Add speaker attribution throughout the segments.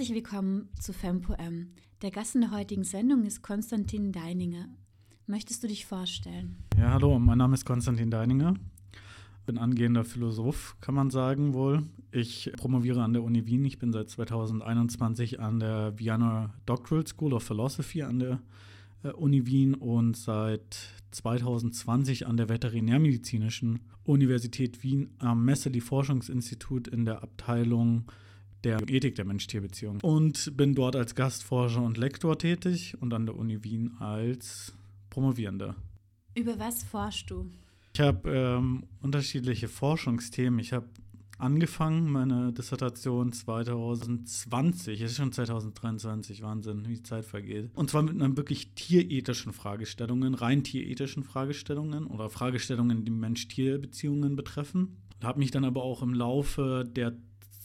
Speaker 1: Herzlich willkommen zu FempoM. Der Gast in der heutigen Sendung ist Konstantin Deininger. Möchtest du dich vorstellen?
Speaker 2: Ja, hallo, mein Name ist Konstantin Deininger. Bin angehender Philosoph, kann man sagen wohl. Ich promoviere an der Uni Wien. Ich bin seit 2021 an der Vienna Doctoral School of Philosophy an der äh, Uni Wien und seit 2020 an der Veterinärmedizinischen Universität Wien am Messeli Forschungsinstitut in der Abteilung der Ethik der Mensch-Tier-Beziehung und bin dort als Gastforscher und Lektor tätig und an der Uni Wien als Promovierender.
Speaker 1: Über was forschst du?
Speaker 2: Ich habe ähm, unterschiedliche Forschungsthemen. Ich habe angefangen, meine Dissertation 2020, es ist schon 2023, Wahnsinn, wie die Zeit vergeht. Und zwar mit einer wirklich tierethischen Fragestellungen, rein tierethischen Fragestellungen oder Fragestellungen, die Mensch-Tier-Beziehungen betreffen. Habe mich dann aber auch im Laufe der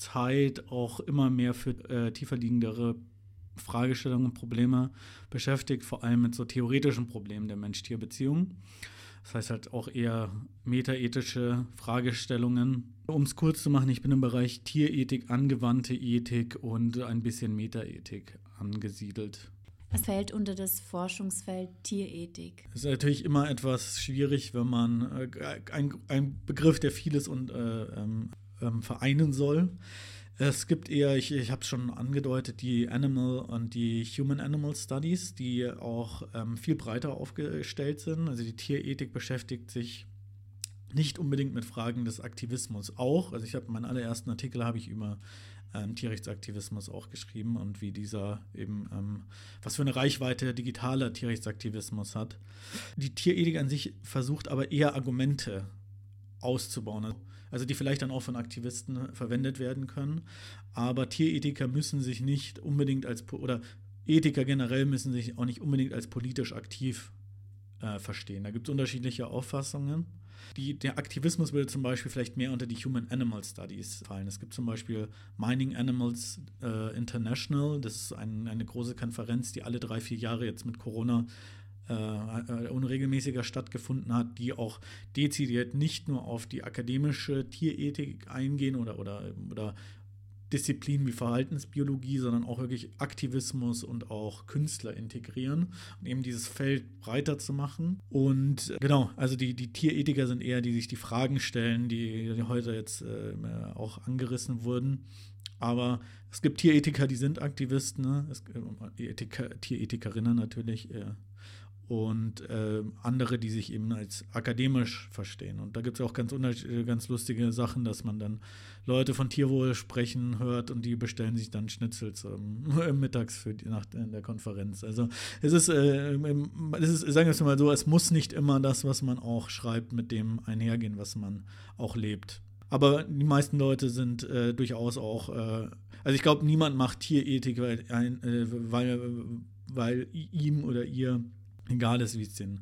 Speaker 2: Zeit auch immer mehr für äh, tiefer liegendere Fragestellungen und Probleme beschäftigt, vor allem mit so theoretischen Problemen der Mensch-Tier-Beziehung. Das heißt halt auch eher metaethische Fragestellungen. Um es kurz zu machen, ich bin im Bereich Tierethik, angewandte Ethik und ein bisschen Metaethik angesiedelt.
Speaker 1: Was fällt unter das Forschungsfeld Tierethik?
Speaker 2: Es ist natürlich immer etwas schwierig, wenn man äh, ein, ein Begriff, der vieles und äh, ähm, ähm, vereinen soll. Es gibt eher, ich, ich habe es schon angedeutet, die Animal und die Human-Animal Studies, die auch ähm, viel breiter aufgestellt sind. Also die Tierethik beschäftigt sich nicht unbedingt mit Fragen des Aktivismus auch. Also ich habe meinen allerersten Artikel habe ich über ähm, Tierrechtsaktivismus auch geschrieben und wie dieser eben, ähm, was für eine Reichweite digitaler Tierrechtsaktivismus hat. Die Tierethik an sich versucht aber eher Argumente auszubauen also die vielleicht dann auch von Aktivisten verwendet werden können. Aber Tierethiker müssen sich nicht unbedingt als, oder Ethiker generell müssen sich auch nicht unbedingt als politisch aktiv äh, verstehen. Da gibt es unterschiedliche Auffassungen. Die, der Aktivismus würde zum Beispiel vielleicht mehr unter die Human Animal Studies fallen. Es gibt zum Beispiel Mining Animals äh, International, das ist ein, eine große Konferenz, die alle drei, vier Jahre jetzt mit Corona äh, unregelmäßiger stattgefunden hat, die auch dezidiert nicht nur auf die akademische Tierethik eingehen oder, oder, oder Disziplinen wie Verhaltensbiologie, sondern auch wirklich Aktivismus und auch Künstler integrieren und eben dieses Feld breiter zu machen. Und äh, genau, also die, die Tierethiker sind eher, die sich die Fragen stellen, die, die heute jetzt äh, auch angerissen wurden. Aber es gibt Tierethiker, die sind Aktivisten, ne? es, äh, Ethiker, Tierethikerinnen natürlich, äh, und äh, andere, die sich eben als akademisch verstehen. Und da gibt es auch ganz, äh, ganz lustige Sachen, dass man dann Leute von Tierwohl sprechen hört und die bestellen sich dann Schnitzel zum, mittags für die Nacht in der Konferenz. Also es ist, äh, es ist, sagen wir es mal so, es muss nicht immer das, was man auch schreibt, mit dem einhergehen, was man auch lebt. Aber die meisten Leute sind äh, durchaus auch, äh, also ich glaube, niemand macht Tierethik, weil, äh, weil, weil ihm oder ihr egal ist, wie es den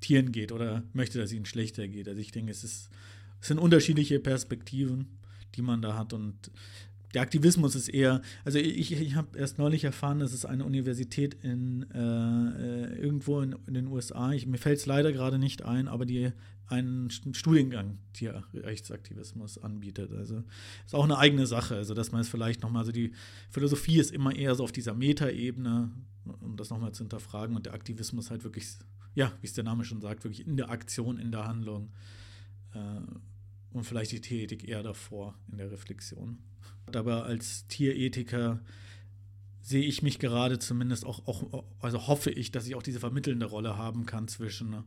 Speaker 2: Tieren geht oder möchte, dass ihnen schlechter geht. Also ich denke, es, ist, es sind unterschiedliche Perspektiven, die man da hat und der Aktivismus ist eher, also ich, ich habe erst neulich erfahren, dass es eine Universität in äh, äh irgendwo in, in, den USA, ich, mir fällt es leider gerade nicht ein, aber die einen Studiengang Tierrechtsaktivismus anbietet. Also ist auch eine eigene Sache, also dass man es vielleicht nochmal, also die Philosophie ist immer eher so auf dieser Metaebene, um das nochmal zu hinterfragen und der Aktivismus halt wirklich, ja, wie es der Name schon sagt, wirklich in der Aktion, in der Handlung äh, und vielleicht die Tierethik eher davor in der Reflexion. Aber als Tierethiker sehe ich mich gerade zumindest auch, auch, also hoffe ich, dass ich auch diese vermittelnde Rolle haben kann zwischen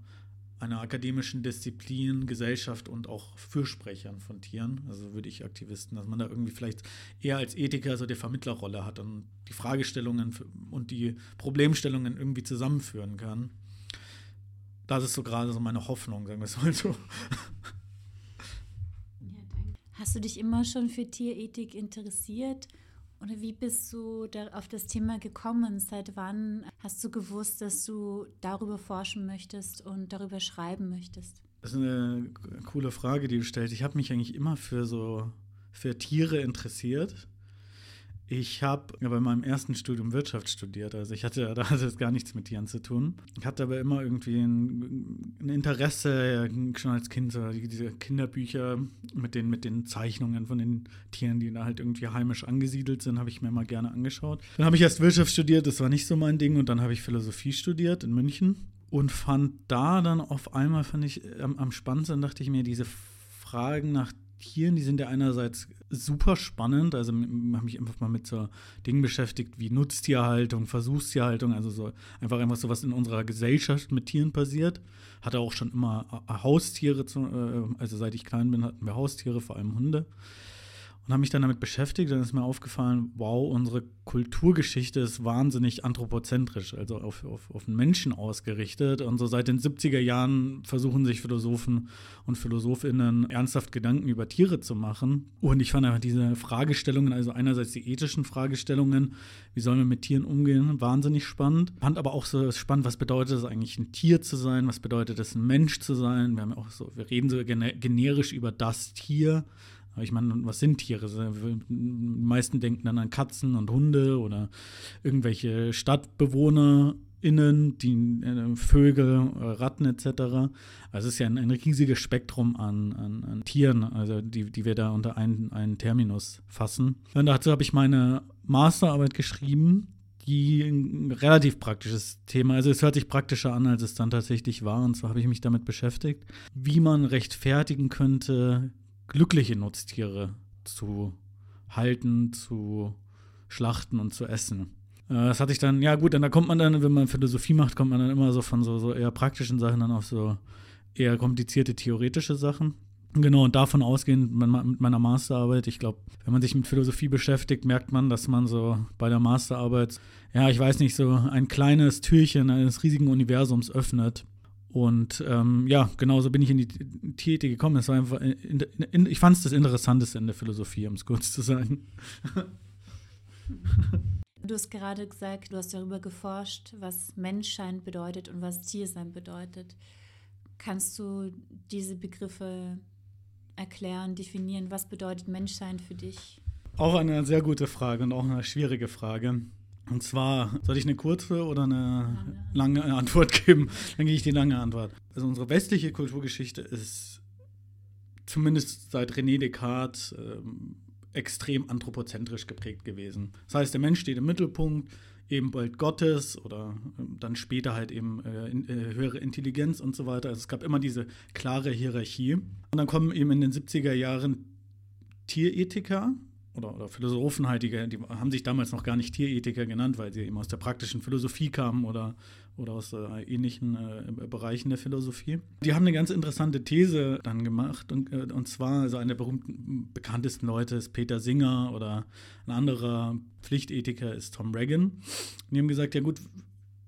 Speaker 2: einer akademischen Disziplin, Gesellschaft und auch Fürsprechern von Tieren, also würde ich Aktivisten, dass man da irgendwie vielleicht eher als Ethiker so die Vermittlerrolle hat und die Fragestellungen und die Problemstellungen irgendwie zusammenführen kann. Das ist so gerade so meine Hoffnung, sagen wir es mal so.
Speaker 1: Hast du dich immer schon für Tierethik interessiert? Oder wie bist du da auf das Thema gekommen? Seit wann hast du gewusst, dass du darüber forschen möchtest und darüber schreiben möchtest?
Speaker 2: Das ist eine coole Frage, die du stellst. Ich habe mich eigentlich immer für so für Tiere interessiert. Ich habe bei meinem ersten Studium Wirtschaft studiert, also ich hatte da hatte gar nichts mit Tieren zu tun. Ich hatte aber immer irgendwie ein, ein Interesse, schon als Kind, so diese Kinderbücher mit den, mit den Zeichnungen von den Tieren, die da halt irgendwie heimisch angesiedelt sind, habe ich mir mal gerne angeschaut. Dann habe ich erst Wirtschaft studiert, das war nicht so mein Ding, und dann habe ich Philosophie studiert in München und fand da dann auf einmal, fand ich am, am spannendsten, dachte ich mir, diese Fragen nach Tieren, die sind ja einerseits super spannend. Also habe mich einfach mal mit so Dingen beschäftigt wie Nutztierhaltung, Versuchstierhaltung, also so einfach einfach so was in unserer Gesellschaft mit Tieren passiert. Hatte auch schon immer Haustiere, zu, äh, also seit ich klein bin, hatten wir Haustiere, vor allem Hunde und habe mich dann damit beschäftigt. Dann ist mir aufgefallen, wow, unsere Kulturgeschichte ist wahnsinnig anthropozentrisch, also auf, auf, auf den Menschen ausgerichtet. Und so seit den 70er Jahren versuchen sich Philosophen und Philosophinnen ernsthaft Gedanken über Tiere zu machen. Und ich fand einfach diese Fragestellungen, also einerseits die ethischen Fragestellungen, wie sollen wir mit Tieren umgehen, wahnsinnig spannend. Fand aber auch so spannend, was bedeutet es eigentlich, ein Tier zu sein? Was bedeutet es, ein Mensch zu sein? Wir haben auch so, wir reden so generisch über das Tier. Ich meine, was sind Tiere? Die meisten denken dann an Katzen und Hunde oder irgendwelche StadtbewohnerInnen, die äh, Vögel, äh, Ratten etc. Also es ist ja ein, ein riesiges Spektrum an, an, an, Tieren, also die, die wir da unter einen, einen Terminus fassen. Und dazu habe ich meine Masterarbeit geschrieben, die ein relativ praktisches Thema. Also es hört sich praktischer an, als es dann tatsächlich war. Und zwar habe ich mich damit beschäftigt, wie man rechtfertigen könnte, glückliche Nutztiere zu halten, zu schlachten und zu essen. Äh, das hatte ich dann, ja gut, dann da kommt man dann, wenn man Philosophie macht, kommt man dann immer so von so, so eher praktischen Sachen dann auf so eher komplizierte theoretische Sachen. Genau, und davon ausgehend mit meiner Masterarbeit, ich glaube, wenn man sich mit Philosophie beschäftigt, merkt man, dass man so bei der Masterarbeit, ja, ich weiß nicht, so ein kleines Türchen eines riesigen Universums öffnet und ähm, ja, genauso bin ich in die Tierethik gekommen. Es war einfach, in, in, ich fand es das Interessanteste in der Philosophie, um es kurz zu sagen.
Speaker 1: Du hast gerade gesagt, du hast darüber geforscht, was Menschsein bedeutet und was Tiersein bedeutet. Kannst du diese Begriffe erklären, definieren? Was bedeutet Menschsein für dich?
Speaker 2: Auch eine sehr gute Frage und auch eine schwierige Frage. Und zwar, soll ich eine kurze oder eine lange, Antwort geben? Dann gehe ich die lange Antwort. Also unsere westliche Kulturgeschichte ist zumindest seit René Descartes ähm, extrem anthropozentrisch geprägt gewesen. Das heißt, der Mensch steht im Mittelpunkt, eben bald Gottes oder ähm, dann später halt eben äh, in, äh, höhere Intelligenz und so weiter. Also es gab immer diese klare Hierarchie. Und dann kommen eben in den 70er Jahren Tierethiker, oder, oder Philosophen halt, die, die, haben sich damals noch gar nicht Tierethiker genannt, weil sie eben aus der praktischen Philosophie kamen oder, oder aus äh, ähnlichen äh, Bereichen der Philosophie. Die haben eine ganz interessante These dann gemacht und, äh, und zwar, also einer der berühmten, bekanntesten Leute ist Peter Singer oder ein anderer Pflichtethiker ist Tom Reagan. Und die haben gesagt, ja gut,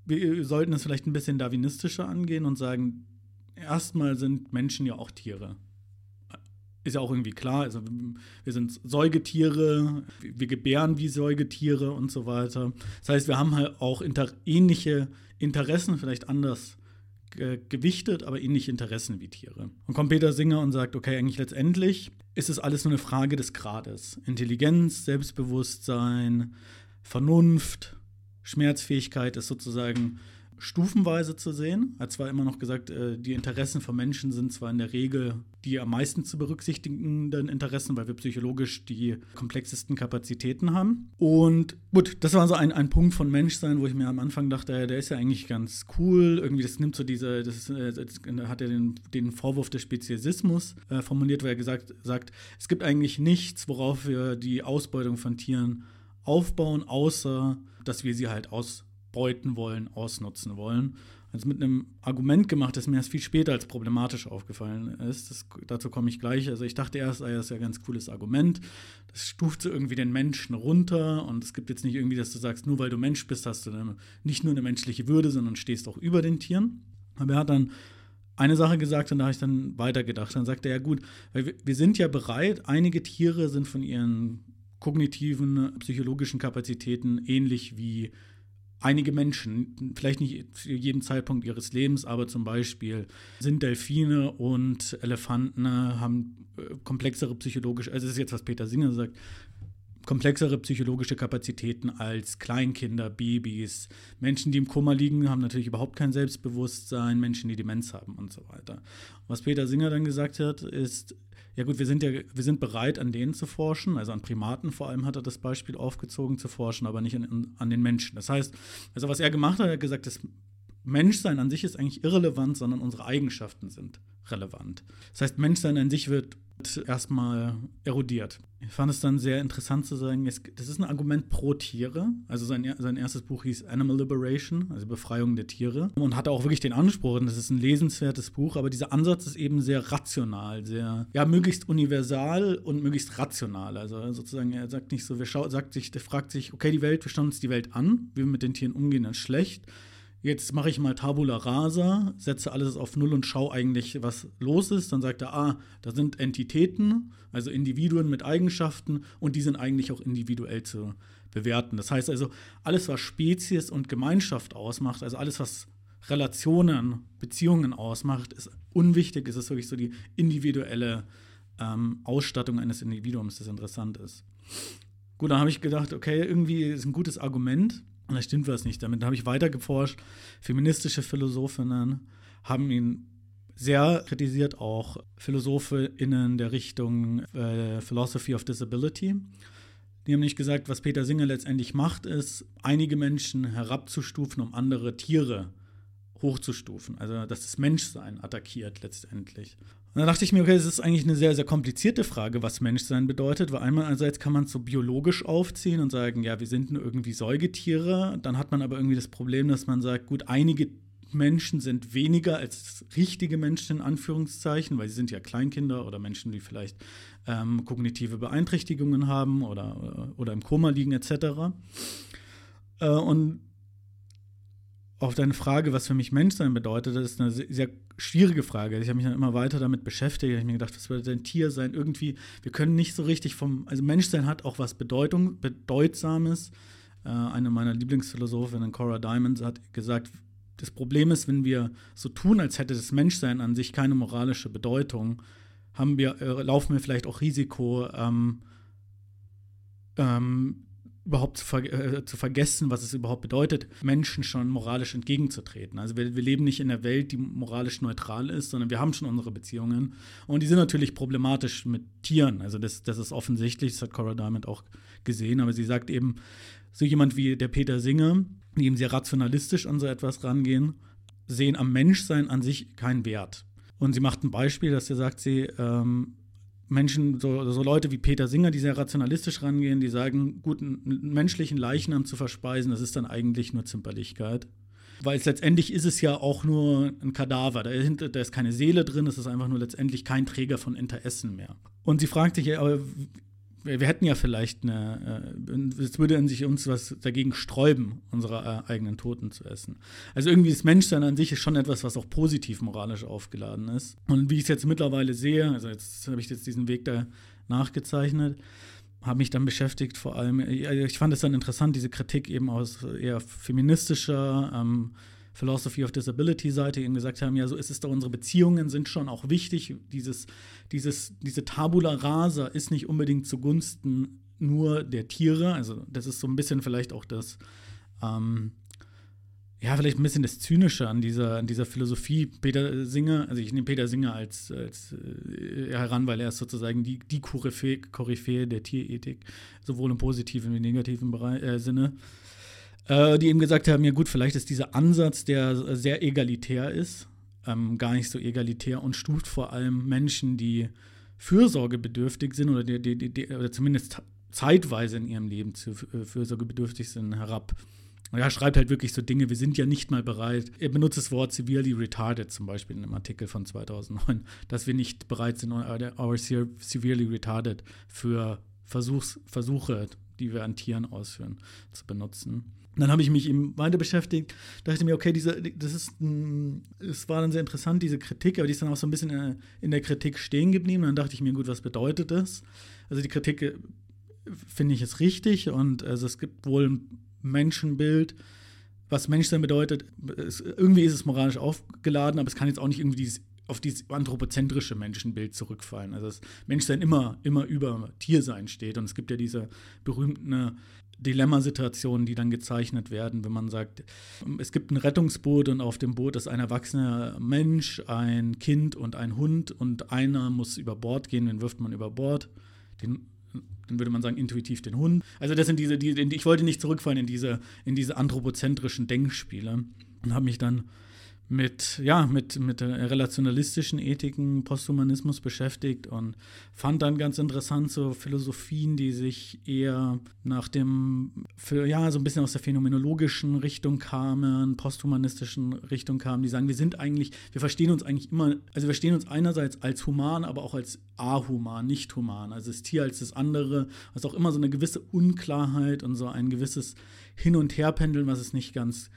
Speaker 2: wir sollten es vielleicht ein bisschen darwinistischer angehen und sagen, erstmal sind Menschen ja auch Tiere ist ja auch irgendwie klar. Also wir sind Säugetiere, wir gebären wie Säugetiere und so weiter. Das heißt, wir haben halt auch inter ähnliche Interessen, vielleicht anders ge gewichtet, aber ähnliche Interessen wie Tiere. Und kommt Peter Singer und sagt, okay, eigentlich letztendlich ist es alles nur eine Frage des Grades. Intelligenz, Selbstbewusstsein, Vernunft, Schmerzfähigkeit ist sozusagen stufenweise zu sehen. Er hat zwar immer noch gesagt, äh, die Interessen von Menschen sind zwar in der Regel die am meisten zu berücksichtigenden Interessen, weil wir psychologisch die komplexesten Kapazitäten haben. Und gut, das war so ein, ein Punkt von Menschsein, wo ich mir am Anfang dachte, der ist ja eigentlich ganz cool. Irgendwie, das nimmt so diese, das, äh, das hat er den, den Vorwurf des Speziesismus äh, formuliert, weil er gesagt sagt, es gibt eigentlich nichts, worauf wir die Ausbeutung von Tieren aufbauen, außer dass wir sie halt aus ausbeuten wollen, ausnutzen wollen. Also mit einem Argument gemacht, das mir erst viel später als problematisch aufgefallen ist. Das, dazu komme ich gleich. Also ich dachte erst, ah, das ist ja ein ganz cooles Argument. Das stuft so irgendwie den Menschen runter und es gibt jetzt nicht irgendwie, dass du sagst, nur weil du Mensch bist, hast du eine, nicht nur eine menschliche Würde, sondern stehst auch über den Tieren. Aber er hat dann eine Sache gesagt und da habe ich dann weitergedacht. Dann sagte er, ja gut, weil wir sind ja bereit, einige Tiere sind von ihren kognitiven, psychologischen Kapazitäten ähnlich wie einige Menschen, vielleicht nicht zu jedem Zeitpunkt ihres Lebens, aber zum Beispiel sind Delfine und Elefanten haben äh, komplexere psychologische, also das ist jetzt, was Peter Singer sagt, komplexere psychologische Kapazitäten als Kleinkinder, Babys. Menschen, die im Koma liegen, haben natürlich überhaupt kein Selbstbewusstsein, Menschen, die Demenz haben und so weiter. Was Peter Singer dann gesagt hat, ist, ja gut, wir sind ja, wir sind bereit, an denen zu forschen, also an Primaten vor allem hat er das Beispiel aufgezogen zu forschen, aber nicht an, an den Menschen. Das heißt, also was er gemacht hat, er hat gesagt, das Menschsein an sich ist eigentlich irrelevant, sondern unsere Eigenschaften sind relevant. Das heißt, Menschsein an sich wird erstmal erodiert. Ich fand es dann sehr interessant zu sagen, es, das ist ein Argument pro Tiere. Also sein, sein erstes Buch hieß Animal Liberation, also Befreiung der Tiere. Und hatte auch wirklich den Anspruch, und das ist ein lesenswertes Buch, aber dieser Ansatz ist eben sehr rational, sehr, ja, möglichst universal und möglichst rational. Also sozusagen, er sagt nicht so, wir schau, sagt sich, der fragt sich, okay, die Welt, wir schauen uns die Welt an, wie wir mit den Tieren umgehen, ist schlecht jetzt mache ich mal Tabula Rasa, setze alles auf Null und schaue eigentlich, was los ist. Dann sagt er, ah, da sind Entitäten, also Individuen mit Eigenschaften und die sind eigentlich auch individuell zu bewerten. Das heißt also, alles, was Spezies und Gemeinschaft ausmacht, also alles, was Relationen, Beziehungen ausmacht, ist unwichtig. Es ist wirklich so die individuelle ähm, Ausstattung eines Individuums, das interessant ist. Gut, dann habe ich gedacht, okay, irgendwie ist ein gutes Argument. Und da stimmt was nicht damit. Da habe ich weiter geforscht. Feministische Philosophinnen haben ihn sehr kritisiert, auch PhilosophInnen der Richtung äh, Philosophy of Disability. Die haben nicht gesagt, was Peter Singer letztendlich macht, ist, einige Menschen herabzustufen, um andere Tiere hochzustufen. Also, dass das Menschsein attackiert letztendlich. Und dann dachte ich mir, okay, das ist eigentlich eine sehr, sehr komplizierte Frage, was Menschsein bedeutet, weil einmal einerseits kann man es so biologisch aufziehen und sagen, ja, wir sind irgendwie Säugetiere. Dann hat man aber irgendwie das Problem, dass man sagt, gut, einige Menschen sind weniger als richtige Menschen in Anführungszeichen, weil sie sind ja Kleinkinder oder Menschen, die vielleicht ähm, kognitive Beeinträchtigungen haben oder, oder im Koma liegen etc. Äh, und auf deine Frage, was für mich Menschsein bedeutet, das ist eine sehr schwierige Frage. Ich habe mich dann immer weiter damit beschäftigt. Ich habe mir gedacht, was würde denn Tier sein? Irgendwie, wir können nicht so richtig vom, also Menschsein hat auch was Bedeutung, Bedeutsames. Äh, eine meiner Lieblingsphilosophinnen, Cora Diamond, hat gesagt, das Problem ist, wenn wir so tun, als hätte das Menschsein an sich keine moralische Bedeutung, haben wir, äh, laufen wir vielleicht auch Risiko, ähm, ähm, überhaupt zu, ver äh, zu, vergessen, was es überhaupt bedeutet, Menschen schon moralisch entgegenzutreten. Also wir, wir, leben nicht in einer Welt, die moralisch neutral ist, sondern wir haben schon unsere Beziehungen. Und die sind natürlich problematisch mit Tieren. Also das, das ist offensichtlich, das hat Cora Diamond auch gesehen, aber sie sagt eben, so jemand wie der Peter Singer, die eben sehr rationalistisch an so etwas rangehen, sehen am Menschsein an sich keinen Wert. Und sie macht ein Beispiel, dass sie sagt, sie ähm, Menschen, so, so, Leute wie Peter Singer, die sehr rationalistisch rangehen, die sagen, gut, einen menschlichen Leichnam zu verspeisen, das ist dann eigentlich nur Zimperlichkeit. Weil es letztendlich ist es ja auch nur ein Kadaver. Dahinter, da ist keine Seele drin, es ist einfach nur letztendlich kein Träger von Interessen mehr. Und sie fragt sich, aber wir, wir hätten ja vielleicht eine, äh, es würde in sich uns was dagegen sträuben, unsere äh, eigenen Toten zu essen. Also irgendwie das Menschsein an sich ist schon etwas, was auch positiv moralisch aufgeladen ist. Und wie ich es jetzt mittlerweile sehe, also jetzt habe ich jetzt diesen Weg da nachgezeichnet, habe mich dann beschäftigt, vor allem, ich fand es dann interessant, diese Kritik eben aus eher feministischer, ähm, Philosophy of Disability Seite eben gesagt haben, ja, so ist es doch, unsere Beziehungen sind schon auch wichtig. Dieses, dieses, diese Tabula rasa ist nicht unbedingt zugunsten nur der Tiere. Also das ist so ein bisschen vielleicht auch das, ähm, ja, vielleicht ein bisschen das Zynische an dieser, an dieser Philosophie. Peter Singer, also ich nehme Peter Singer als, als äh, heran, weil er ist sozusagen die, die Koryphäe, Koryphäe der Tierethik, sowohl im positiven wie im negativen Bereich, äh, Sinne die eben gesagt haben, ja gut, vielleicht ist dieser Ansatz, der sehr egalitär ist, ähm, gar nicht so egalitär und stuft vor allem Menschen, die fürsorgebedürftig sind oder, die, die, die, oder zumindest zeitweise in ihrem Leben zu, äh, fürsorgebedürftig sind, herab. Und er schreibt halt wirklich so Dinge, wir sind ja nicht mal bereit. Er benutzt das Wort severely retarded zum Beispiel in einem Artikel von 2009, dass wir nicht bereit sind, our severely retarded für Versuchs, Versuche, die wir an Tieren ausführen, zu benutzen dann habe ich mich eben weiter beschäftigt, dachte mir, okay, diese, das ist, es war dann sehr interessant, diese Kritik, aber die ist dann auch so ein bisschen äh, in der Kritik stehen geblieben. Dann dachte ich mir, gut, was bedeutet das? Also die Kritik äh, finde ich ist richtig und also es gibt wohl ein Menschenbild, was Menschsein bedeutet. Es, irgendwie ist es moralisch aufgeladen, aber es kann jetzt auch nicht irgendwie dieses auf dieses anthropozentrische Menschenbild zurückfallen. Also das Menschsein immer, immer über Tiersein steht. Und es gibt ja diese berühmten Dilemmasituationen, die dann gezeichnet werden, wenn man sagt, es gibt ein Rettungsboot und auf dem Boot ist ein erwachsener Mensch, ein Kind und ein Hund und einer muss über Bord gehen, den wirft man über Bord. Den, dann würde man sagen, intuitiv den Hund. Also das sind diese, die, ich wollte nicht zurückfallen in diese, in diese anthropozentrischen Denkspiele und habe mich dann mit, ja, mit, mit relationalistischen Ethiken, Posthumanismus beschäftigt und fand dann ganz interessant so Philosophien, die sich eher nach dem, für, ja, so ein bisschen aus der phänomenologischen Richtung kamen, posthumanistischen Richtung kamen, die sagen, wir sind eigentlich, wir verstehen uns eigentlich immer, also wir verstehen uns einerseits als human, aber auch als ahuman, nicht human, also das Tier als das andere, was auch immer so eine gewisse Unklarheit und so ein gewisses Hin- und Herpendeln, was es nicht ganz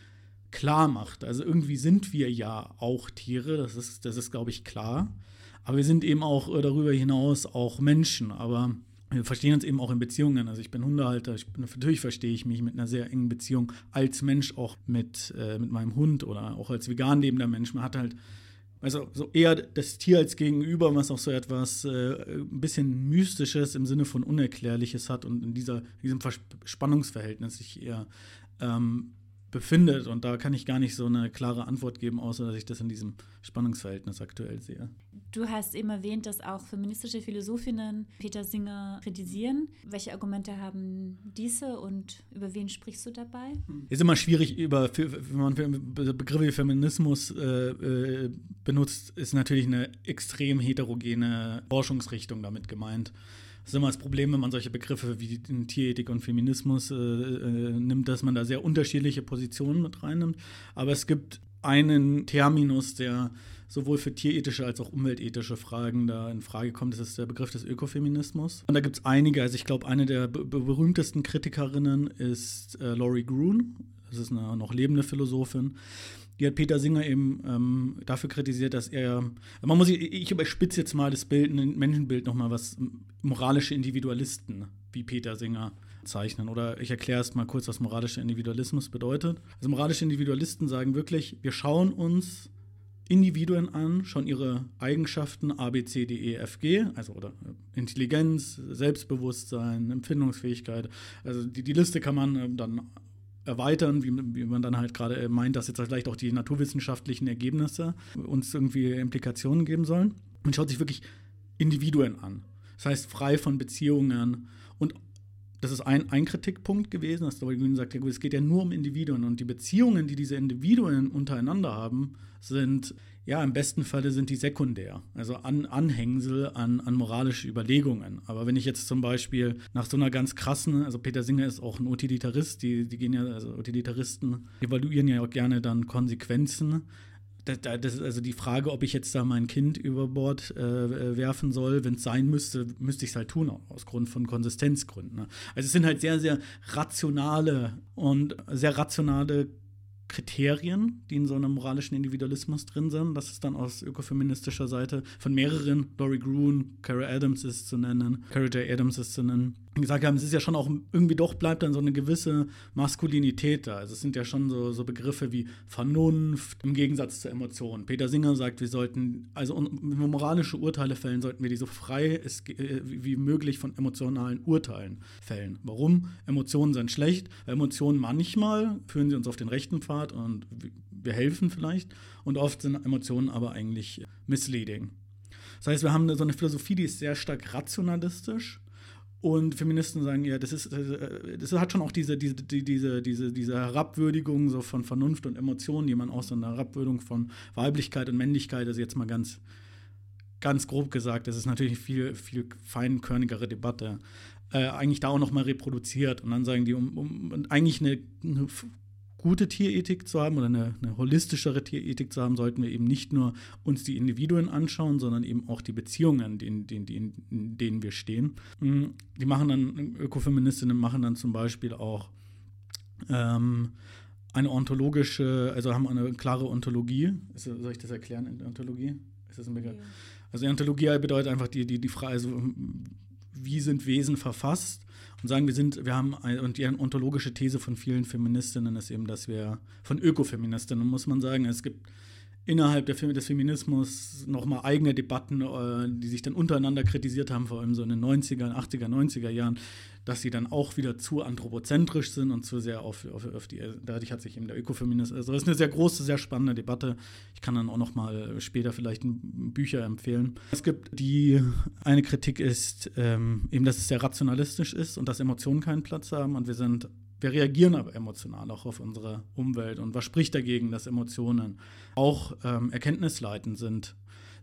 Speaker 2: klar macht. Also irgendwie sind wir ja auch Tiere, das ist, das ist glaube ich, klar. Aber wir sind eben auch äh, darüber hinaus auch Menschen. Aber wir verstehen uns eben auch in Beziehungen. Also ich bin Hundehalter, ich bin, natürlich verstehe ich mich mit einer sehr engen Beziehung als Mensch auch mit, äh, mit meinem Hund oder auch als vegan lebender Mensch. Man hat halt also so eher das Tier als Gegenüber, was auch so etwas äh, ein bisschen Mystisches im Sinne von Unerklärliches hat und in dieser, diesem Spannungsverhältnis sich eher ähm, befindet. Und da kann ich gar nicht so eine klare Antwort geben, außer dass ich das in diesem Spannungsverhältnis aktuell sehe.
Speaker 1: Du hast eben erwähnt, dass auch feministische Philosophinnen Peter Singer kritisieren. Welche Argumente haben diese und über wen sprichst du dabei?
Speaker 2: Ist immer schwierig, über, wenn man Begriffe wie Feminismus äh, äh, benutzt, ist natürlich eine extrem heterogene Forschungsrichtung damit gemeint. Das ist immer das Problem, wenn man solche Begriffe wie Tierethik und Feminismus äh, äh, nimmt, dass man da sehr unterschiedliche Positionen mit reinnimmt. Aber es gibt einen Terminus, der sowohl für tierethische als auch umweltethische Fragen da in Frage kommt. Das ist der Begriff des Ökofeminismus. Und da gibt es einige, also ich glaube, eine der berühmtesten Kritikerinnen ist äh, Laurie Groon. Das ist eine noch lebende Philosophin die hat Peter Singer eben ähm, dafür kritisiert, dass er, man muss, ich überspitze jetzt mal das Bild, ein Menschenbild nochmal, was moralische Individualisten wie Peter Singer zeichnen. Oder ich erkläre erst mal kurz, was moralischer Individualismus bedeutet. Also moralische Individualisten sagen wirklich, wir schauen uns Individuen an, schon ihre Eigenschaften A, B, C, D, E, F, G, also oder Intelligenz, Selbstbewusstsein, Empfindungsfähigkeit. Also die, die Liste kann man ähm, dann erweitern, wie, wie man dann halt gerade meint, dass jetzt vielleicht auch die naturwissenschaftlichen Ergebnisse uns irgendwie Implikationen geben sollen. Man schaut sich wirklich Individuen an. Das heißt, frei von Beziehungen. Und das ist ein, ein Kritikpunkt gewesen, dass Dr. Green sagt, es geht ja nur um Individuen. Und die Beziehungen, die diese Individuen untereinander haben, sind ja, im besten Falle sind die sekundär, also an, Anhängsel an, an moralische Überlegungen. Aber wenn ich jetzt zum Beispiel nach so einer ganz krassen, also Peter Singer ist auch ein Utilitarist, die, die gehen ja, also Utilitaristen evaluieren ja auch gerne dann Konsequenzen. Das, das ist also die Frage, ob ich jetzt da mein Kind über Bord äh, werfen soll. Wenn es sein müsste, müsste ich es halt tun, aus Grund von Konsistenzgründen. Ne? Also es sind halt sehr, sehr rationale und sehr rationale Kriterien, die in so einem moralischen Individualismus drin sind. Das ist dann aus ökofeministischer Seite von mehreren, Laurie Groon, Cara Adams ist zu nennen, Cara J. Adams ist zu nennen, gesagt haben, es ist ja schon auch irgendwie doch bleibt dann so eine gewisse Maskulinität da. Also es sind ja schon so, so Begriffe wie Vernunft im Gegensatz zur Emotion. Peter Singer sagt, wir sollten, also wenn wir moralische Urteile fällen, sollten wir die so frei wie möglich von emotionalen Urteilen fällen. Warum? Emotionen sind schlecht. Emotionen manchmal führen sie uns auf den rechten Pfad und wir helfen vielleicht. Und oft sind Emotionen aber eigentlich misleading. Das heißt, wir haben so eine Philosophie, die ist sehr stark rationalistisch und Feministen sagen, ja, das ist, äh, das hat schon auch diese, diese, diese, diese, diese Herabwürdigung so von Vernunft und Emotionen, die man aus so einer Herabwürdigung von Weiblichkeit und Männlichkeit, also jetzt mal ganz, ganz grob gesagt, das ist natürlich viel, viel feinkörnigere Debatte, äh, eigentlich da auch nochmal reproduziert. Und dann sagen die, um, um eigentlich eine, eine gute Tierethik zu haben oder eine, eine, holistischere Tierethik zu haben, sollten wir eben nicht nur uns die Individuen anschauen, sondern eben auch die Beziehungen, in, in, in, in denen wir stehen. Mm, die machen dann, Ökofeministinnen machen dann zum Beispiel auch ähm, eine ontologische, also haben eine klare Ontologie. Soll ich das erklären in der Ontologie? Ist das ein Begriff? Ja. Also Ontologie bedeutet einfach die, die, die Frage, also wie sind Wesen verfasst? Und sagen, wir sind, wir haben, ein, und die ontologische These von vielen Feministinnen ist eben, dass wir, von Ökofeministinnen muss man sagen, es gibt innerhalb der, des Feminismus nochmal eigene Debatten, äh, die sich dann untereinander kritisiert haben, vor allem so in den 90er, 80er, 90er Jahren, dass sie dann auch wieder zu anthropozentrisch sind und zu sehr auf, auf, auf die, dadurch hat sich eben der Ökofeminismus, also das ist eine sehr große, sehr spannende Debatte. Ich kann dann auch nochmal später vielleicht Bücher empfehlen. Es gibt die, eine Kritik ist ähm, eben, dass es sehr rationalistisch ist und dass Emotionen keinen Platz haben und wir sind wir reagieren aber emotional auch auf unsere Umwelt. Und was spricht dagegen, dass Emotionen auch ähm, erkenntnisleitend sind?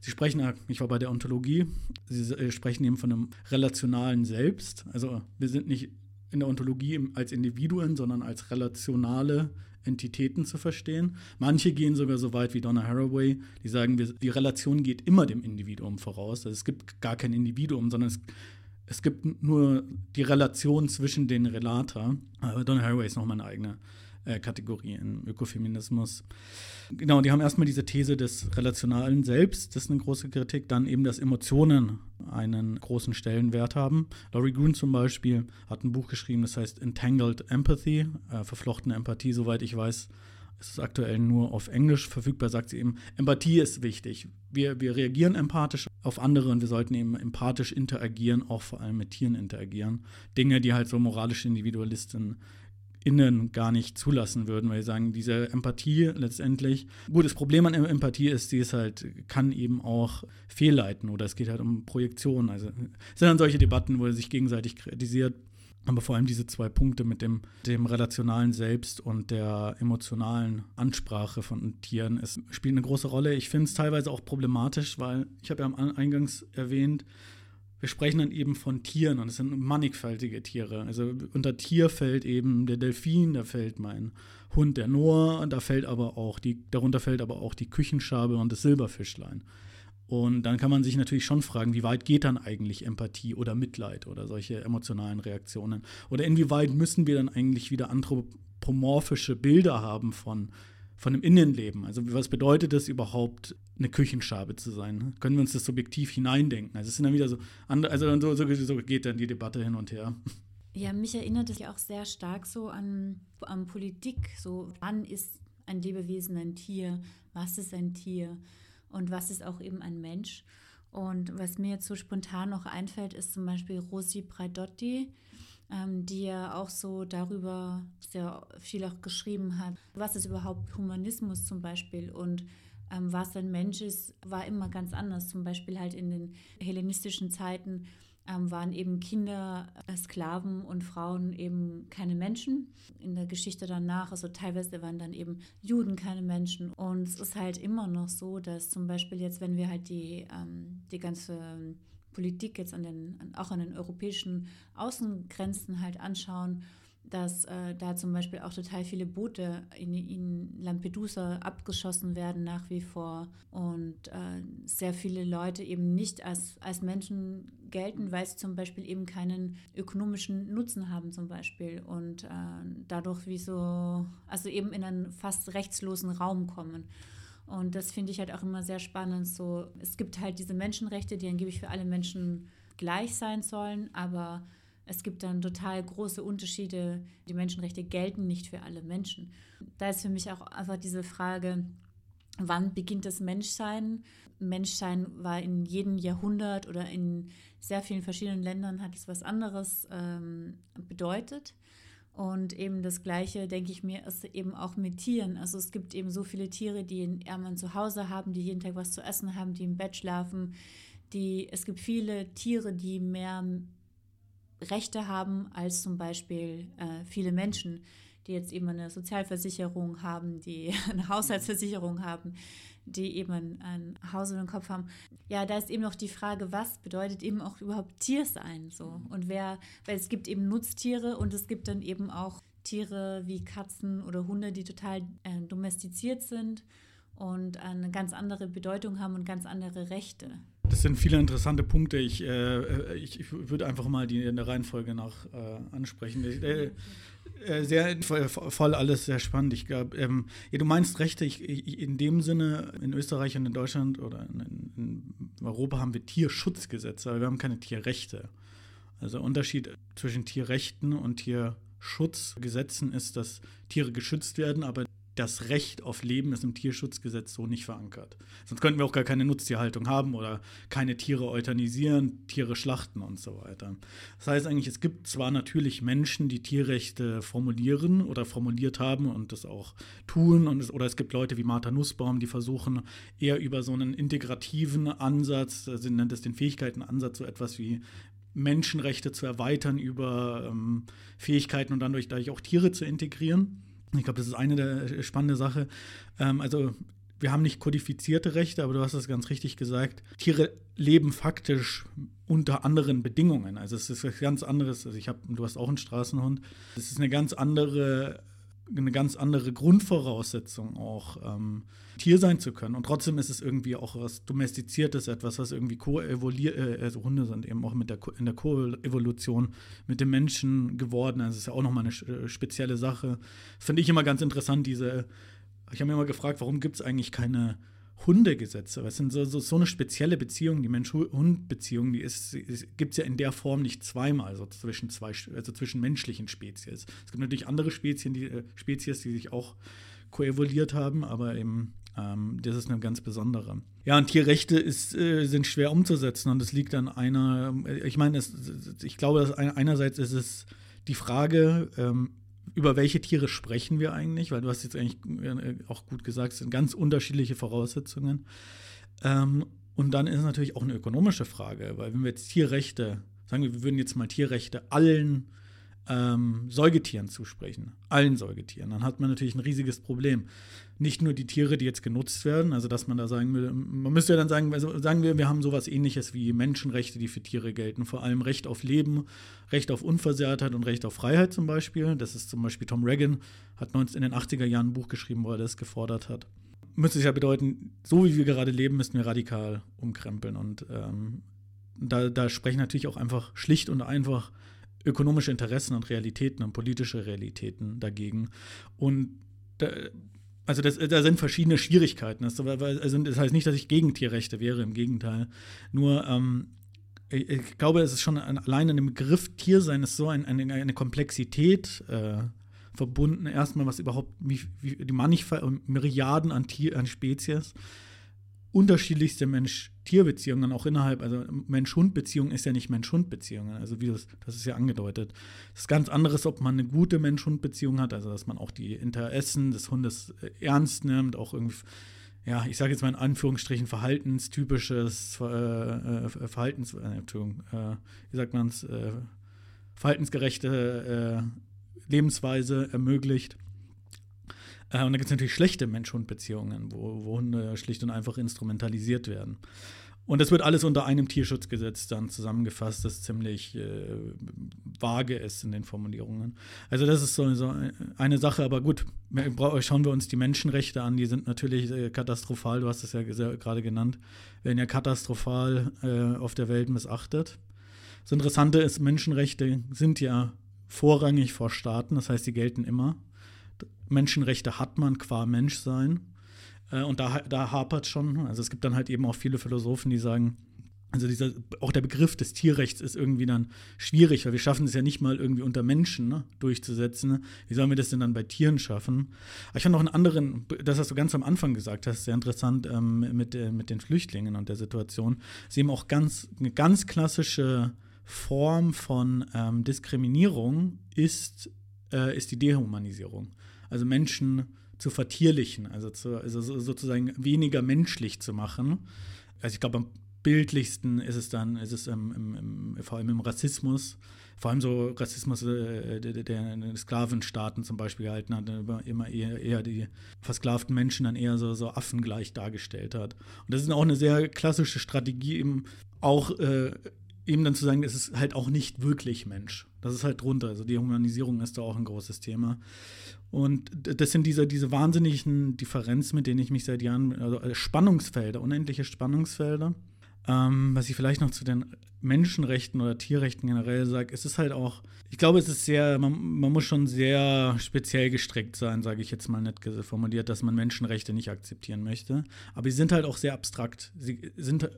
Speaker 2: Sie sprechen, ich war bei der Ontologie, Sie äh, sprechen eben von einem relationalen Selbst. Also wir sind nicht in der Ontologie als Individuen, sondern als relationale Entitäten zu verstehen. Manche gehen sogar so weit wie Donna Haraway, die sagen, die Relation geht immer dem Individuum voraus. Also es gibt gar kein Individuum, sondern es es gibt nur die Relation zwischen den Relata. Aber Donna Haraway ist nochmal eine eigene äh, Kategorie im Ökofeminismus. Genau, die haben erstmal diese These des relationalen Selbst, das ist eine große Kritik, dann eben, dass Emotionen einen großen Stellenwert haben. Laurie Green zum Beispiel hat ein Buch geschrieben, das heißt Entangled Empathy, äh, verflochtene Empathie, soweit ich weiß, es ist aktuell nur auf Englisch verfügbar, sagt sie eben, Empathie ist wichtig. Wir, wir reagieren empathisch auf andere und wir sollten eben empathisch interagieren, auch vor allem mit Tieren interagieren. Dinge, die halt so moralische Individualisten innen gar nicht zulassen würden, weil sie sagen, diese Empathie letztendlich, gut, das Problem an Empathie ist, sie ist halt, kann eben auch fehlleiten oder es geht halt um Projektion. Also es sind dann solche Debatten, wo er sich gegenseitig kritisiert. Aber vor allem diese zwei Punkte mit dem, dem relationalen Selbst und der emotionalen Ansprache von Tieren es spielen eine große Rolle. Ich finde es teilweise auch problematisch, weil ich habe ja am Eingangs erwähnt, wir sprechen dann eben von Tieren und es sind mannigfaltige Tiere. Also unter Tier fällt eben der Delfin, da fällt mein Hund, der Noah, da fällt aber auch die, darunter fällt aber auch die Küchenschabe und das Silberfischlein. Und dann kann man sich natürlich schon fragen, wie weit geht dann eigentlich Empathie oder Mitleid oder solche emotionalen Reaktionen? Oder inwieweit müssen wir dann eigentlich wieder anthropomorphische Bilder haben von, von dem Innenleben? Also was bedeutet es überhaupt, eine Küchenschabe zu sein? Können wir uns das subjektiv hineindenken? Also es sind dann wieder so, also so, so, so geht dann die Debatte hin und her.
Speaker 1: Ja, mich erinnert es ja auch sehr stark so an, an Politik. So, wann ist ein Lebewesen ein Tier? Was ist ein Tier? Und was ist auch eben ein Mensch. Und was mir jetzt so spontan noch einfällt, ist zum Beispiel Rosi Braidotti, ähm, die ja auch so darüber sehr viel auch geschrieben hat. Was ist überhaupt Humanismus zum Beispiel und ähm, was ein Mensch ist, war immer ganz anders. Zum Beispiel halt in den hellenistischen Zeiten ähm, waren eben Kinder, äh, Sklaven und Frauen eben keine Menschen. In der Geschichte danach, also teilweise waren dann eben Juden keine Menschen. Und es ist halt immer noch so, dass zum Beispiel jetzt, wenn wir halt die, ähm, die ganze Politik jetzt an den, auch an den europäischen Außengrenzen halt anschauen, dass äh, da zum Beispiel auch total viele Boote in, in, Lampedusa abgeschossen werden nach wie vor und äh, sehr viele Leute eben nicht als, als Menschen gelten, weil sie zum Beispiel eben keinen ökonomischen Nutzen haben zum Beispiel und äh, dadurch wie so, also eben in einen fast rechtslosen Raum kommen. Und das finde ich halt auch immer sehr spannend. So, es gibt halt diese Menschenrechte, die angeblich für alle Menschen gleich sein sollen, aber es gibt dann total große Unterschiede. Die Menschenrechte gelten nicht für alle Menschen. Da ist für mich auch einfach diese Frage, wann beginnt das Menschsein? Menschsein war in jedem Jahrhundert oder in sehr vielen verschiedenen Ländern hat es was anderes ähm, bedeutet. Und eben das Gleiche, denke ich mir, ist eben auch mit Tieren. Also es gibt eben so viele Tiere, die ein zu Hause haben, die jeden Tag was zu essen haben, die im Bett schlafen. Die, es gibt viele Tiere, die mehr Rechte haben als zum Beispiel äh, viele Menschen, die jetzt eben eine Sozialversicherung haben, die eine Haushaltsversicherung haben, die eben ein, ein Haus über den Kopf haben. Ja, da ist eben noch die Frage, was bedeutet eben auch überhaupt Tier sein so? Und wer, weil es gibt eben Nutztiere und es gibt dann eben auch Tiere wie Katzen oder Hunde, die total äh, domestiziert sind und eine ganz andere Bedeutung haben und ganz andere Rechte.
Speaker 2: Das sind viele interessante Punkte. Ich, äh, ich, ich, würde einfach mal die in der Reihenfolge nach äh, ansprechen. Äh, äh sehr voll alles sehr spannend. Ich glaube, ähm, ja, du meinst Rechte. Ich, ich, in dem Sinne, in Österreich und in Deutschland oder in, in Europa haben wir Tierschutzgesetze, aber wir haben keine Tierrechte. Also Unterschied zwischen Tierrechten und Tierschutzgesetzen ist, dass Tiere geschützt werden, aber das Recht auf Leben ist im Tierschutzgesetz so nicht verankert. Sonst könnten wir auch gar keine Nutztierhaltung haben oder keine Tiere euthanisieren, Tiere schlachten und so weiter. Das heißt eigentlich, es gibt zwar natürlich Menschen, die Tierrechte formulieren oder formuliert haben und das auch tun, und es, oder es gibt Leute wie Martha Nussbaum, die versuchen eher über so einen integrativen Ansatz, sie nennt es den Fähigkeitenansatz, so etwas wie Menschenrechte zu erweitern über ähm, Fähigkeiten und dann dadurch auch Tiere zu integrieren. Ich glaube, das ist eine der spannende Sache. Ähm, also wir haben nicht kodifizierte Rechte, aber du hast es ganz richtig gesagt. Tiere leben faktisch unter anderen Bedingungen. Also es ist was ganz anderes. Also ich habe, du hast auch einen Straßenhund. Es ist eine ganz andere eine ganz andere Grundvoraussetzung, auch ähm, Tier sein zu können. Und trotzdem ist es irgendwie auch was Domestiziertes, etwas, was irgendwie koevoluiert, äh, also Hunde sind eben auch mit der, in der Koevolution mit dem Menschen geworden. Also das ist ja auch nochmal eine spezielle Sache. Finde ich immer ganz interessant, diese, ich habe mir immer gefragt, warum gibt es eigentlich keine Hundegesetze. Es sind so, so, so, eine spezielle Beziehung, die Mensch-Hund-Beziehung, die gibt es ja in der Form nicht zweimal, also zwischen zwei, also zwischen menschlichen Spezies. Es gibt natürlich andere Spezien, die, äh, Spezies, die sich auch koevoluiert haben, aber eben ähm, das ist eine ganz besondere. Ja, und Tierrechte ist, äh, sind schwer umzusetzen und es liegt an einer, äh, ich meine, ich glaube, dass einerseits ist es die Frage, ähm, über welche Tiere sprechen wir eigentlich? Weil du hast jetzt eigentlich äh, auch gut gesagt, es sind ganz unterschiedliche Voraussetzungen. Ähm, und dann ist es natürlich auch eine ökonomische Frage, weil wenn wir jetzt Tierrechte, sagen wir, wir würden jetzt mal Tierrechte allen ähm, Säugetieren zusprechen, allen Säugetieren, dann hat man natürlich ein riesiges Problem. Nicht nur die Tiere, die jetzt genutzt werden, also dass man da sagen will, man müsste ja dann sagen, also sagen wir, wir haben sowas ähnliches wie Menschenrechte, die für Tiere gelten, vor allem Recht auf Leben, Recht auf Unversehrtheit und Recht auf Freiheit zum Beispiel. Das ist zum Beispiel Tom Reagan, hat 19 in den 80er Jahren ein Buch geschrieben, wo er das gefordert hat. Müsste es ja bedeuten, so wie wir gerade leben, müssen wir radikal umkrempeln. Und ähm, da, da sprechen natürlich auch einfach schlicht und einfach ökonomische Interessen und Realitäten und politische Realitäten dagegen. Und da, also das, da sind verschiedene Schwierigkeiten. Das, also das heißt nicht, dass ich gegen Tierrechte wäre, im Gegenteil. Nur ähm, ich, glaube, es ist schon ein, allein an dem Begriff Tiersein ist so ein, eine, eine Komplexität äh, verbunden. Erstmal, was überhaupt wie, wie die Mannigfalt, Myriaden an, Tier, an Spezies unterschiedlichste Mensch-Tier-Beziehungen, auch innerhalb, also Mensch-Hund-Beziehung ist ja nicht Mensch-Hund-Beziehungen, also wie das, das ist ja angedeutet. Das ist ganz anderes, ob man eine gute Mensch-Hund-Beziehung hat, also dass man auch die Interessen des Hundes äh, ernst nimmt, auch irgendwie, ja, ich sage jetzt mal in Anführungsstrichen verhaltenstypisches, äh, äh, Verhaltens, äh, Entschuldigung, äh, wie sagt man es, äh, verhaltensgerechte Lebensweise ermöglicht. Äh, und da gibt es natürlich schlechte Mensch-Hund-Beziehungen, wo, wo Hunde schlicht und einfach instrumentalisiert werden. Und das wird alles unter einem Tierschutzgesetz dann zusammengefasst, das ziemlich äh, vage ist in den Formulierungen. Also das ist so, so eine Sache, aber gut, schauen wir uns die Menschenrechte an, die sind natürlich äh, katastrophal, du hast es ja gerade genannt, werden ja katastrophal äh, auf der Welt missachtet. Das Interessante ist, Menschenrechte sind ja vorrangig vor Staaten, das heißt, sie gelten immer. Menschenrechte hat man qua Menschsein. Äh, und da, da hapert schon. Also es gibt dann halt eben auch viele Philosophen, die sagen, also dieser, auch der Begriff des Tierrechts ist irgendwie dann schwierig, weil wir schaffen es ja nicht mal irgendwie unter Menschen ne, durchzusetzen. Wie sollen wir das denn dann bei Tieren schaffen? Aber ich fand noch einen anderen, das, was du ganz am Anfang gesagt hast, sehr interessant ähm, mit, äh, mit den Flüchtlingen und der Situation. Es ist eben auch ganz, eine ganz klassische Form von ähm, Diskriminierung ist, äh, ist die Dehumanisierung also Menschen zu vertierlichen, also, zu, also sozusagen weniger menschlich zu machen. Also ich glaube, am bildlichsten ist es dann, ist es im, im, im, vor allem im Rassismus, vor allem so Rassismus, äh, der, der Sklavenstaaten zum Beispiel gehalten hat, immer eher, eher die versklavten Menschen dann eher so, so affengleich dargestellt hat. Und das ist auch eine sehr klassische Strategie, eben auch äh, eben dann zu sagen, es ist halt auch nicht wirklich Mensch. Das ist halt drunter. Also die Humanisierung ist da auch ein großes Thema. Und das sind diese, diese wahnsinnigen Differenzen, mit denen ich mich seit Jahren, also äh, Spannungsfelder, unendliche Spannungsfelder. Ähm, was ich vielleicht noch zu den Menschenrechten oder Tierrechten generell sage, es ist halt auch, ich glaube, es ist sehr, man, man muss schon sehr speziell gestrickt sein, sage ich jetzt mal nett formuliert, dass man Menschenrechte nicht akzeptieren möchte. Aber sie sind halt auch sehr abstrakt. Sie sind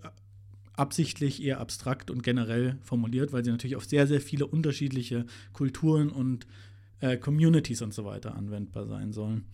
Speaker 2: absichtlich eher abstrakt und generell formuliert, weil sie natürlich auf sehr, sehr viele unterschiedliche Kulturen und äh, Communities und so weiter anwendbar sein sollen.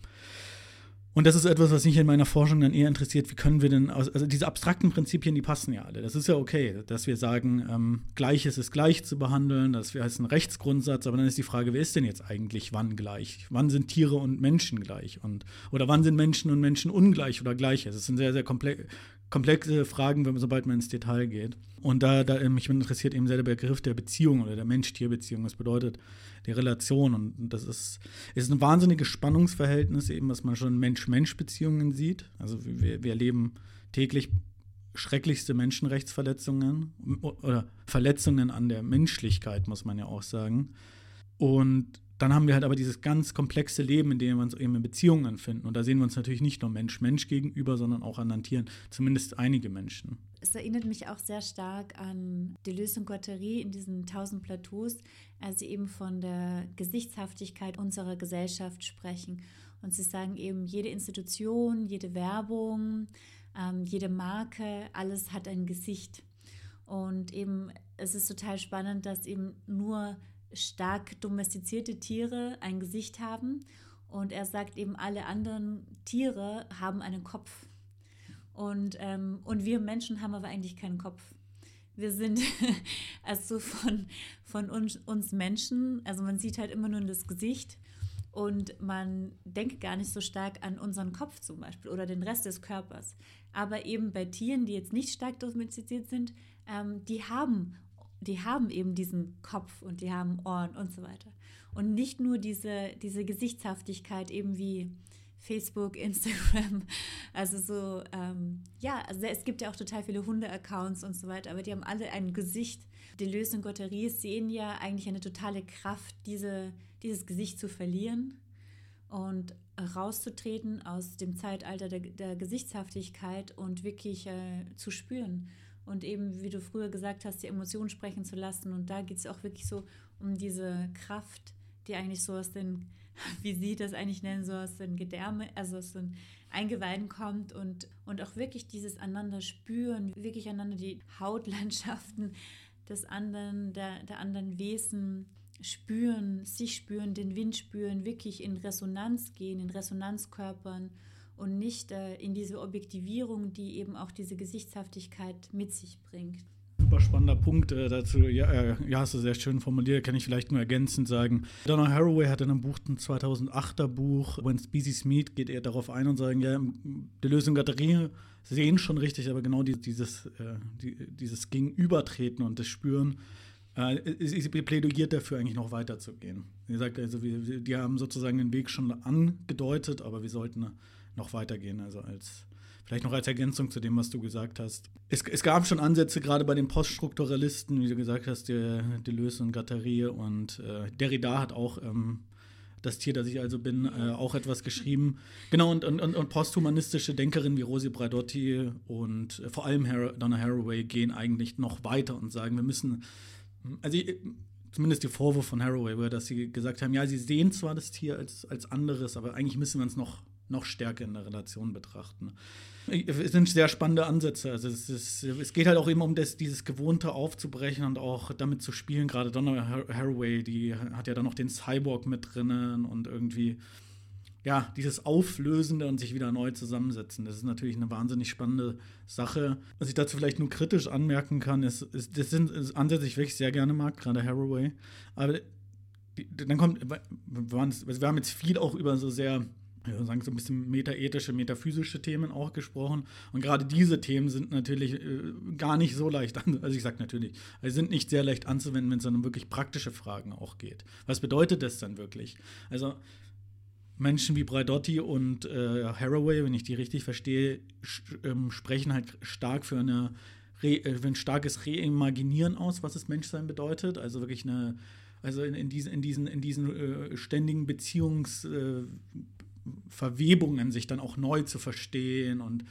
Speaker 2: Und das ist etwas, was mich in meiner Forschung dann eher interessiert. Wie können wir denn, also diese abstrakten Prinzipien, die passen ja alle. Das ist ja okay, dass wir sagen, ähm, Gleiches ist gleich zu behandeln, das heißt ein Rechtsgrundsatz, aber dann ist die Frage, wer ist denn jetzt eigentlich wann gleich? Wann sind Tiere und Menschen gleich? Und, oder wann sind Menschen und Menschen ungleich oder gleich? Das sind sehr, sehr komplex, komplexe Fragen, wenn, sobald man ins Detail geht. Und da, da mich interessiert eben sehr der Begriff der Beziehung oder der Mensch-Tier-Beziehung. Was bedeutet die Relation? Und das ist, ist ein wahnsinniges Spannungsverhältnis, eben, was man schon Mensch-Mensch-Beziehungen sieht. Also wir, wir erleben täglich schrecklichste Menschenrechtsverletzungen oder Verletzungen an der Menschlichkeit, muss man ja auch sagen. Und dann haben wir halt aber dieses ganz komplexe Leben, in dem wir uns eben in Beziehungen finden. Und da sehen wir uns natürlich nicht nur Mensch-Mensch gegenüber, sondern auch anderen Tieren, zumindest einige Menschen.
Speaker 1: Es erinnert mich auch sehr stark an Deleuze und Guattari in diesen tausend Plateaus, als sie eben von der Gesichtshaftigkeit unserer Gesellschaft sprechen. Und sie sagen eben, jede Institution, jede Werbung, ähm, jede Marke, alles hat ein Gesicht. Und eben, es ist total spannend, dass eben nur stark domestizierte Tiere ein Gesicht haben. Und er sagt eben, alle anderen Tiere haben einen Kopf. Und, ähm, und wir Menschen haben aber eigentlich keinen Kopf. Wir sind also von, von uns, uns Menschen, also man sieht halt immer nur das Gesicht und man denkt gar nicht so stark an unseren Kopf zum Beispiel oder den Rest des Körpers. Aber eben bei Tieren, die jetzt nicht stark domestiziert sind, ähm, die haben die haben eben diesen Kopf und die haben Ohren und so weiter. Und nicht nur diese, diese Gesichtshaftigkeit eben wie Facebook, Instagram, also so, ähm, ja, also es gibt ja auch total viele Hunde-Accounts und so weiter, aber die haben alle ein Gesicht. Deleuze und Guattari sehen ja eigentlich eine totale Kraft, diese, dieses Gesicht zu verlieren und rauszutreten aus dem Zeitalter der, der Gesichtshaftigkeit und wirklich äh, zu spüren und eben, wie du früher gesagt hast, die Emotionen sprechen zu lassen. Und da geht es auch wirklich so um diese Kraft, die eigentlich so aus den, wie sie das eigentlich nennen, so aus den Gedärme, also aus den Eingeweiden kommt und, und auch wirklich dieses einander spüren, wirklich einander die Hautlandschaften des anderen, der, der anderen Wesen spüren, sich spüren, den Wind spüren, wirklich in Resonanz gehen, in Resonanzkörpern und nicht äh, in diese Objektivierung, die eben auch diese Gesichtshaftigkeit mit sich bringt.
Speaker 2: Super spannender Punkt äh, dazu. Ja, äh, ja, hast du sehr schön formuliert. Kann ich vielleicht nur ergänzend sagen. Donna Haraway hat in einem Buch, ein 2008er Buch, When Species Meet, geht er darauf ein und sagen, ja, die Lösung Gatterie sehen schon richtig, aber genau dieses, äh, die, dieses Gegenübertreten und das Spüren, äh, sie plädiert dafür, eigentlich noch weiterzugehen. Sie sagt also, wir, die haben sozusagen den Weg schon angedeutet, aber wir sollten noch weitergehen. Also als vielleicht noch als Ergänzung zu dem, was du gesagt hast. Es, es gab schon Ansätze, gerade bei den Poststrukturalisten, wie du gesagt hast, der Deleuze und Guattari und äh, Derrida hat auch ähm, das Tier, das ich also bin, äh, auch etwas geschrieben. Genau, und, und, und posthumanistische Denkerinnen wie Rosi Braidotti und äh, vor allem Har Donna Haraway gehen eigentlich noch weiter und sagen, wir müssen, also zumindest die Vorwurf von Haraway war, dass sie gesagt haben, ja, sie sehen zwar das Tier als, als anderes, aber eigentlich müssen wir uns noch noch stärker in der Relation betrachten. Es sind sehr spannende Ansätze. Also es, ist, es geht halt auch immer um das, dieses Gewohnte aufzubrechen und auch damit zu spielen. Gerade Donna Haraway, die hat ja dann noch den Cyborg mit drinnen und irgendwie, ja, dieses Auflösende und sich wieder neu zusammensetzen. Das ist natürlich eine wahnsinnig spannende Sache. Was ich dazu vielleicht nur kritisch anmerken kann, ist, ist das sind Ansätze, die ich wirklich sehr gerne mag, gerade Haraway. Aber dann kommt, wir haben jetzt viel auch über so sehr sagen so ein bisschen metaethische, metaphysische Themen auch gesprochen. Und gerade diese Themen sind natürlich äh, gar nicht so leicht, an, also ich sage natürlich, sie sind nicht sehr leicht anzuwenden, wenn es um wirklich praktische Fragen auch geht. Was bedeutet das dann wirklich? Also Menschen wie Braidotti und äh, Haraway, wenn ich die richtig verstehe, ähm, sprechen halt stark für, eine Re äh, für ein starkes Reimaginieren aus, was das Menschsein bedeutet. Also wirklich eine, also in, in diesen, in diesen, in diesen äh, ständigen Beziehungs äh, Verwebungen sich dann auch neu zu verstehen und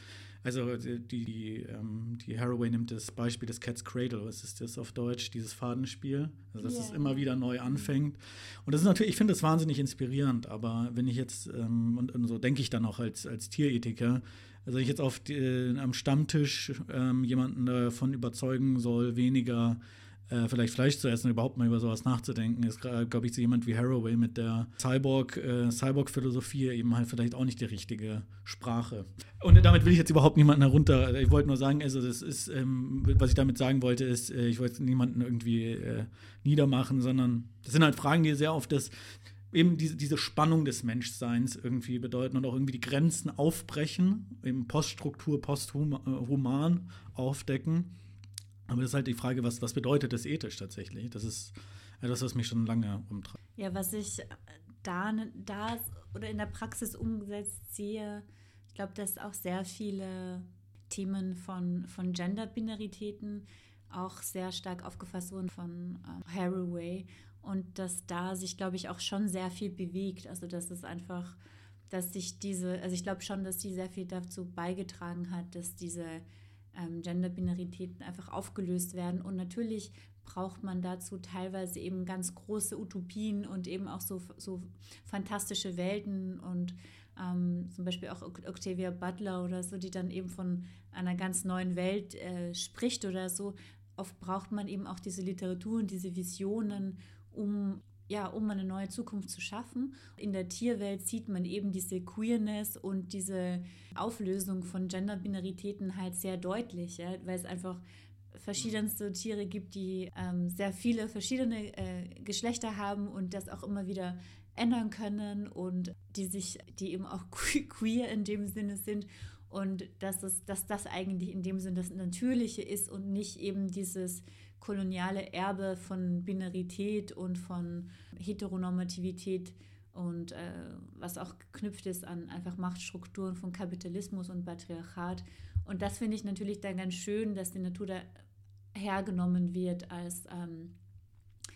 Speaker 2: also die, die, ähm, die Haraway nimmt das Beispiel des Cat's Cradle, was ist das auf Deutsch, dieses Fadenspiel, also dass yeah. es immer wieder neu anfängt. Und das ist natürlich, ich finde das wahnsinnig inspirierend, aber wenn ich jetzt, ähm, und, und, so denke ich dann auch als, als Tierethiker, also ich jetzt auf die, äh, am Stammtisch ähm, jemanden davon überzeugen soll, weniger äh, vielleicht Fleisch zu essen, überhaupt mal über sowas nachzudenken, ist, glaube ich, so jemand wie Haraway mit der Cyborg, äh, Cyborg-Philosophie eben halt vielleicht auch nicht die richtige Sprache. Und damit will ich jetzt überhaupt niemanden herunter. Ich wollte nur sagen, also das ist, ähm, was ich damit sagen wollte, ist, äh, ich wollte niemanden irgendwie äh, niedermachen, sondern das sind halt Fragen, die sehr oft das eben diese, diese Spannung des Menschseins irgendwie bedeuten und auch irgendwie die Grenzen aufbrechen, eben Poststruktur, posthuman aufdecken aber das ist halt die Frage, was, was bedeutet das ethisch tatsächlich? Das ist etwas, was mich schon lange umtreibt.
Speaker 1: Ja, was ich da, da oder in der Praxis umgesetzt sehe, ich glaube, dass auch sehr viele Themen von, von Gender-Binaritäten auch sehr stark aufgefasst wurden von ähm, Haraway und dass da sich, glaube ich, auch schon sehr viel bewegt. Also, dass es einfach, dass sich diese, also ich glaube schon, dass die sehr viel dazu beigetragen hat, dass diese ähm, Gender-Binaritäten einfach aufgelöst werden. Und natürlich braucht man dazu teilweise eben ganz große Utopien und eben auch so, so fantastische Welten und ähm, zum Beispiel auch Octavia Butler oder so, die dann eben von einer ganz neuen Welt äh, spricht oder so. Oft braucht man eben auch diese Literatur und diese Visionen, um ja, um eine neue Zukunft zu schaffen. In der Tierwelt sieht man eben diese Queerness und diese Auflösung von Genderbinaritäten halt sehr deutlich, ja, weil es einfach verschiedenste Tiere gibt, die ähm, sehr viele verschiedene äh, Geschlechter haben und das auch immer wieder ändern können und die sich, die eben auch queer in dem Sinne sind und dass, es, dass das eigentlich in dem Sinne das Natürliche ist und nicht eben dieses koloniale Erbe von Binarität und von Heteronormativität und äh, was auch geknüpft ist an einfach Machtstrukturen von Kapitalismus und Patriarchat. Und das finde ich natürlich dann ganz schön, dass die Natur da hergenommen wird als, ähm,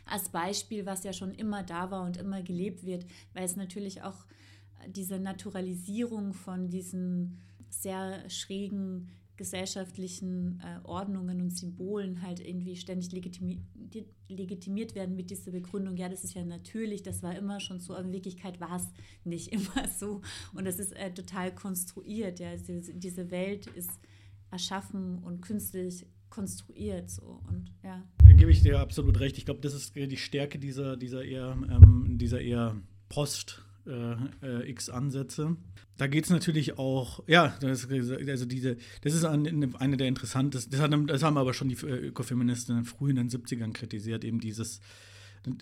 Speaker 1: als Beispiel, was ja schon immer da war und immer gelebt wird, weil es natürlich auch diese Naturalisierung von diesen sehr schrägen gesellschaftlichen äh, Ordnungen und Symbolen halt irgendwie ständig legitimi legitimiert werden mit dieser Begründung, ja, das ist ja natürlich, das war immer schon so, aber in Wirklichkeit war es nicht immer so. Und das ist äh, total konstruiert, ja. Diese, diese Welt ist erschaffen und künstlich konstruiert so und ja.
Speaker 2: Da gebe ich dir absolut recht. Ich glaube, das ist die Stärke dieser, dieser eher, ähm, dieser eher Post- äh, äh, X-Ansätze. Da geht es natürlich auch, ja, das, also diese, das ist eine, eine der interessantesten, das, haben, das haben aber schon die äh, Ökofeministinnen früh in den 70ern kritisiert, eben dieses,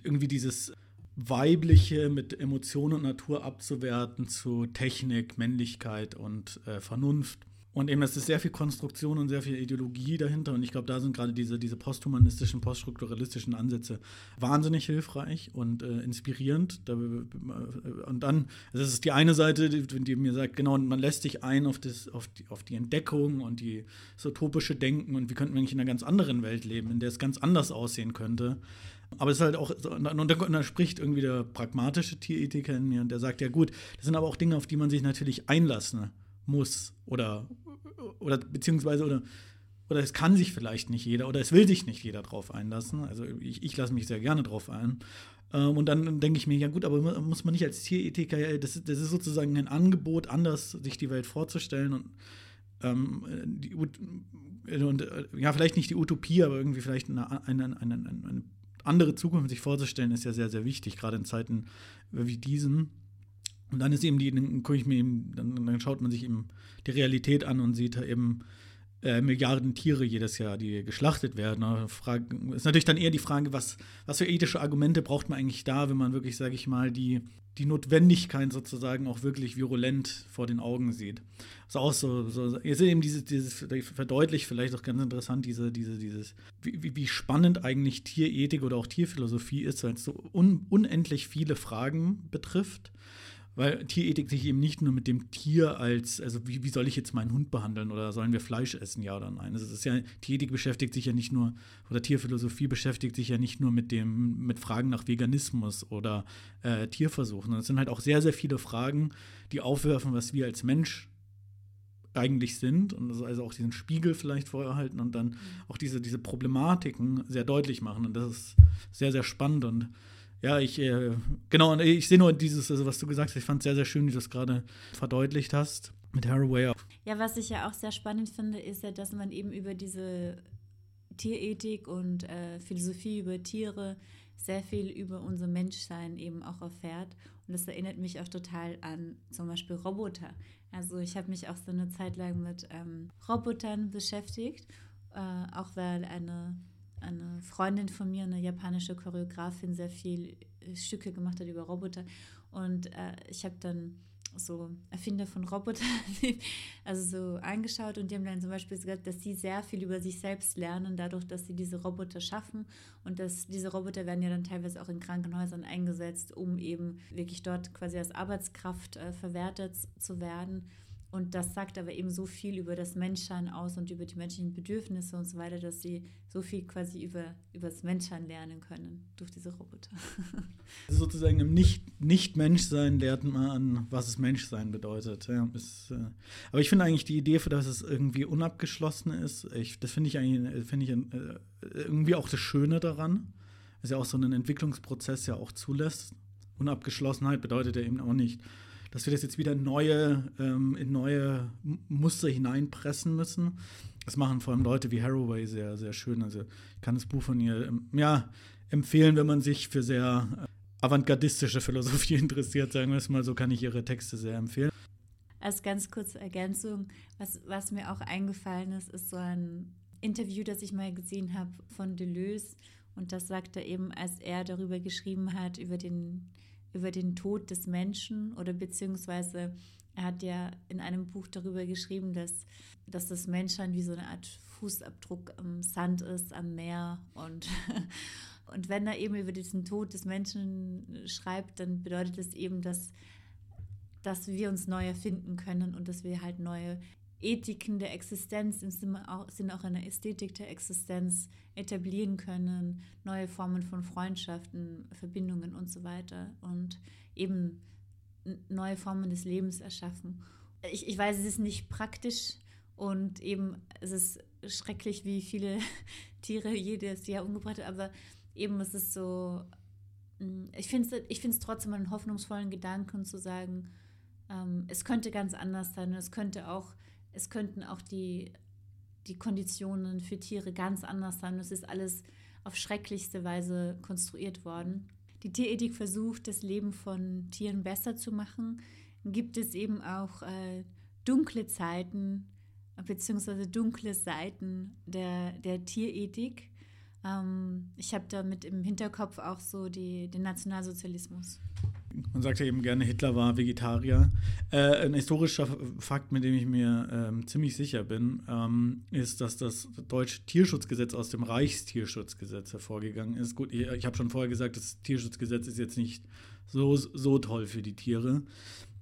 Speaker 2: irgendwie dieses Weibliche mit Emotion und Natur abzuwerten zu Technik, Männlichkeit und äh, Vernunft. Und eben, es ist sehr viel Konstruktion und sehr viel Ideologie dahinter. Und ich glaube, da sind gerade diese, diese posthumanistischen, poststrukturalistischen Ansätze wahnsinnig hilfreich und äh, inspirierend. Da, äh, und dann, also das ist die eine Seite, die, die, mir sagt, genau, man lässt sich ein auf, das, auf, die, auf die Entdeckung und die, das utopische Denken und wie könnten wir eigentlich in einer ganz anderen Welt leben, in der es ganz anders aussehen könnte. Aber es ist halt auch, und da, spricht irgendwie der pragmatische Tierethiker in mir und der sagt, ja gut, das sind aber auch Dinge, auf die man sich natürlich einlassen muss oder oder beziehungsweise oder oder es kann sich vielleicht nicht jeder oder es will sich nicht jeder drauf einlassen. Also ich, ich lasse mich sehr gerne drauf ein. Ähm, und dann denke ich mir, ja gut, aber muss man nicht als Tierethiker, das, das ist sozusagen ein Angebot, anders sich die Welt vorzustellen und, ähm, die, und äh, ja, vielleicht nicht die Utopie, aber irgendwie vielleicht eine, eine, eine, eine andere Zukunft sich vorzustellen, ist ja sehr, sehr wichtig, gerade in Zeiten wie diesen. Und dann ist eben die, dann gucke ich mir eben, dann, dann, schaut man sich eben die Realität an und sieht da eben äh, Milliarden Tiere jedes Jahr, die geschlachtet werden. Frage, ist natürlich dann eher die Frage, was, was für ethische Argumente braucht man eigentlich da, wenn man wirklich, sage ich mal, die, die Notwendigkeit sozusagen auch wirklich virulent vor den Augen sieht. Ist auch so, so seht eben dieses, dieses verdeutlicht vielleicht auch ganz interessant, diese, diese, dieses, wie, wie spannend eigentlich Tierethik oder auch Tierphilosophie ist, weil es so un, unendlich viele Fragen betrifft weil Tierethik sich eben nicht nur mit dem Tier als, also wie, wie soll ich jetzt meinen Hund behandeln oder sollen wir Fleisch essen, ja oder nein. Also es ist ja, Tierethik beschäftigt sich ja nicht nur, oder Tierphilosophie beschäftigt sich ja nicht nur mit dem, mit Fragen nach Veganismus oder äh, Tierversuchen. Es sind halt auch sehr, sehr viele Fragen, die aufwerfen, was wir als Mensch eigentlich sind und also auch diesen Spiegel vielleicht vorhalten und dann mhm. auch diese, diese Problematiken sehr deutlich machen. Und das ist sehr, sehr spannend und ja, ich, äh, genau, ich sehe nur dieses, also was du gesagt hast, ich fand es sehr, sehr schön, wie du das gerade verdeutlicht hast mit Haraway.
Speaker 1: Ja, was ich ja auch sehr spannend finde, ist ja, dass man eben über diese Tierethik und äh, Philosophie über Tiere sehr viel über unser Menschsein eben auch erfährt. Und das erinnert mich auch total an zum Beispiel Roboter. Also ich habe mich auch so eine Zeit lang mit ähm, Robotern beschäftigt, äh, auch weil eine, eine Freundin von mir, eine japanische Choreografin, sehr viel äh, Stücke gemacht hat über Roboter. Und äh, ich habe dann so Erfinder von Robotern, also so angeschaut und die haben dann zum Beispiel gesagt, dass sie sehr viel über sich selbst lernen, dadurch, dass sie diese Roboter schaffen und dass diese Roboter werden ja dann teilweise auch in Krankenhäusern eingesetzt, um eben wirklich dort quasi als Arbeitskraft äh, verwertet zu werden und das sagt aber eben so viel über das Menschsein aus und über die menschlichen Bedürfnisse und so weiter, dass sie so viel quasi über, über das Menschsein lernen können durch diese Roboter.
Speaker 2: Also sozusagen im Nicht-Menschsein nicht lernt man, was es Menschsein bedeutet. Ja, ist, äh, aber ich finde eigentlich die Idee, dass es irgendwie unabgeschlossen ist, ich, das finde ich eigentlich find ich, äh, irgendwie auch das Schöne daran. Dass ja auch so einen Entwicklungsprozess ja auch zulässt. Unabgeschlossenheit bedeutet ja eben auch nicht, dass wir das jetzt wieder neue, ähm, in neue Muster hineinpressen müssen. Das machen vor allem Leute wie Haraway sehr, sehr schön. Also ich kann das Buch von ihr ähm, ja, empfehlen, wenn man sich für sehr äh, avantgardistische Philosophie interessiert, sagen wir es mal so, kann ich ihre Texte sehr empfehlen.
Speaker 1: Als ganz kurze Ergänzung, was, was mir auch eingefallen ist, ist so ein Interview, das ich mal gesehen habe von Deleuze. Und das sagt er eben, als er darüber geschrieben hat, über den über den Tod des Menschen oder beziehungsweise er hat ja in einem Buch darüber geschrieben, dass, dass das Menschsein wie so eine Art Fußabdruck am Sand ist, am Meer. Und und wenn er eben über diesen Tod des Menschen schreibt, dann bedeutet es eben, dass, dass wir uns neu erfinden können und dass wir halt neue Ethiken der Existenz im Sinne auch, einer Ästhetik der Existenz etablieren können, neue Formen von Freundschaften, Verbindungen und so weiter und eben neue Formen des Lebens erschaffen. Ich, ich weiß, es ist nicht praktisch und eben es ist schrecklich, wie viele Tiere jedes Jahr umgebracht werden, aber eben es ist so, mm, ich finde es ich trotzdem einen hoffnungsvollen Gedanken zu sagen, ähm, es könnte ganz anders sein und es könnte auch es könnten auch die, die Konditionen für Tiere ganz anders sein. Es ist alles auf schrecklichste Weise konstruiert worden. Die Tierethik versucht, das Leben von Tieren besser zu machen. Gibt es eben auch äh, dunkle Zeiten bzw. dunkle Seiten der, der Tierethik. Ähm, ich habe damit im Hinterkopf auch so die, den Nationalsozialismus.
Speaker 2: Man sagt ja eben gerne, Hitler war Vegetarier. Äh, ein historischer Fakt, mit dem ich mir ähm, ziemlich sicher bin, ähm, ist, dass das deutsche Tierschutzgesetz aus dem Reichstierschutzgesetz hervorgegangen ist. Gut, ich, ich habe schon vorher gesagt, das Tierschutzgesetz ist jetzt nicht so, so toll für die Tiere.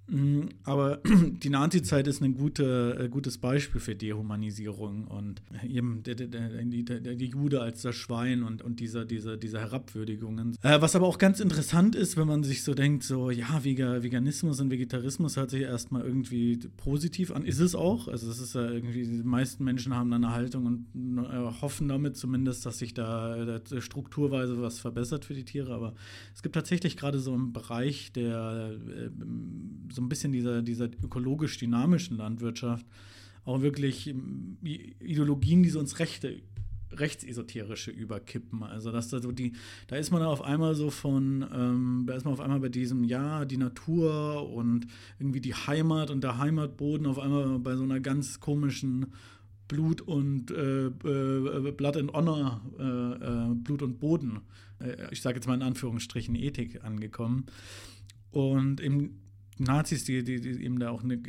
Speaker 2: Mhm, aber die Nazi-Zeit ist ein gute, äh, gutes Beispiel für Dehumanisierung und eben der, der, der, die Jude als das Schwein und, und dieser, dieser, dieser Herabwürdigungen. Äh, was aber auch ganz interessant ist, wenn man sich so denkt, so, ja, Veganismus und Vegetarismus hört sich erstmal irgendwie positiv an. Ist es auch. Also es ist ja irgendwie, die meisten Menschen haben eine Haltung und äh, hoffen damit zumindest, dass sich da äh, strukturweise was verbessert für die Tiere. Aber es gibt tatsächlich gerade so einen Bereich, der äh, so ein bisschen dieser, dieser ökologisch dynamischen Landwirtschaft auch wirklich ähm, Ideologien, die so ins Rechte rechtsesoterische überkippen. Also dass da so die, da ist man auf einmal so von, ähm, da ist man auf einmal bei diesem, ja, die Natur und irgendwie die Heimat und der Heimatboden auf einmal bei so einer ganz komischen Blut und äh, äh, Blood and Honor, äh, äh Blut und Boden, äh, ich sage jetzt mal in Anführungsstrichen Ethik angekommen. Und im Nazis, die, die, die eben da auch eine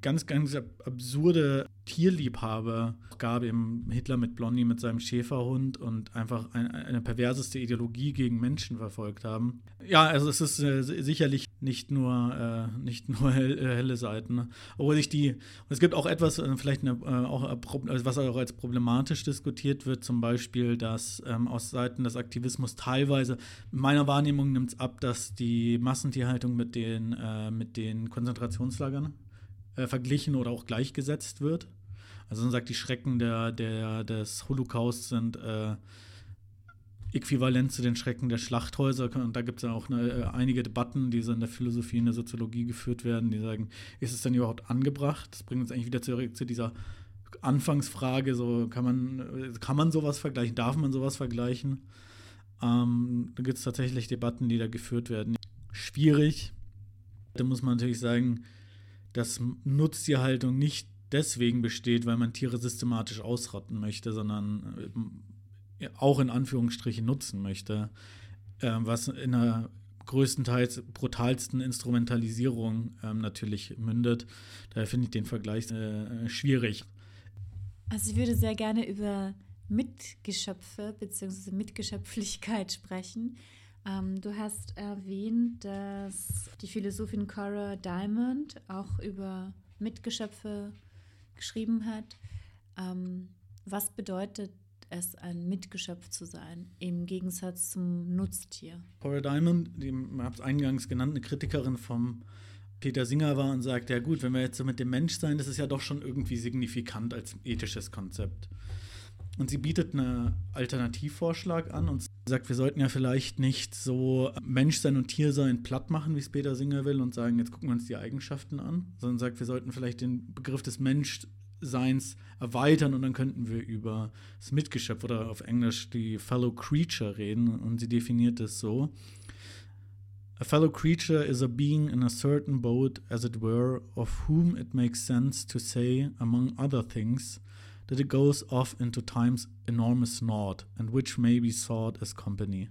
Speaker 2: ganz, ganz absurde Tierliebhaber gab, eben Hitler mit Blondie mit seinem Schäferhund und einfach ein, eine perverseste Ideologie gegen Menschen verfolgt haben. Ja, also es ist äh, sicherlich nicht nur, äh, nicht nur hell, äh, helle Seiten. Obwohl sich die, es gibt auch etwas, äh, vielleicht eine, äh, auch, also was auch als problematisch diskutiert wird, zum Beispiel, dass ähm, aus Seiten des Aktivismus teilweise, meiner Wahrnehmung nimmt es ab, dass die Massentierhaltung mit den, äh, mit den Konzentrationslagern verglichen oder auch gleichgesetzt wird. Also man sagt, die Schrecken der, der, des Holocaust sind äh, äquivalent zu den Schrecken der Schlachthäuser. Und da gibt es ja auch eine, äh, einige Debatten, die so in der Philosophie, in der Soziologie geführt werden, die sagen, ist es denn überhaupt angebracht? Das bringt uns eigentlich wieder zurück zu dieser Anfangsfrage, so kann man, kann man sowas vergleichen, darf man sowas vergleichen? Ähm, da gibt es tatsächlich Debatten, die da geführt werden. Schwierig. Da muss man natürlich sagen, dass Nutztierhaltung nicht deswegen besteht, weil man Tiere systematisch ausrotten möchte, sondern äh, auch in Anführungsstrichen nutzen möchte, äh, was in einer größtenteils brutalsten Instrumentalisierung ähm, natürlich mündet. Daher finde ich den Vergleich äh, schwierig.
Speaker 1: Also ich würde sehr gerne über Mitgeschöpfe bzw. Mitgeschöpflichkeit sprechen. Ähm, du hast erwähnt, dass die Philosophin Cora Diamond auch über Mitgeschöpfe geschrieben hat. Ähm, was bedeutet es, ein Mitgeschöpf zu sein, im Gegensatz zum Nutztier?
Speaker 2: Cora Diamond, die habe es eingangs genannt, eine Kritikerin vom Peter Singer war und sagt, ja gut, wenn wir jetzt so mit dem Menschsein, das ist ja doch schon irgendwie signifikant als ethisches Konzept. Und sie bietet einen Alternativvorschlag an und sagt, wir sollten ja vielleicht nicht so Menschsein und Tiersein platt machen, wie es Peter Singer will, und sagen, jetzt gucken wir uns die Eigenschaften an, sondern sagt, wir sollten vielleicht den Begriff des Menschseins erweitern und dann könnten wir über das Mitgeschöpf oder auf Englisch die Fellow Creature reden. Und sie definiert es so. A fellow creature is a being in a certain boat, as it were, of whom it makes sense to say, among other things, that it goes off into time's enormous knot, and which may be sought as company.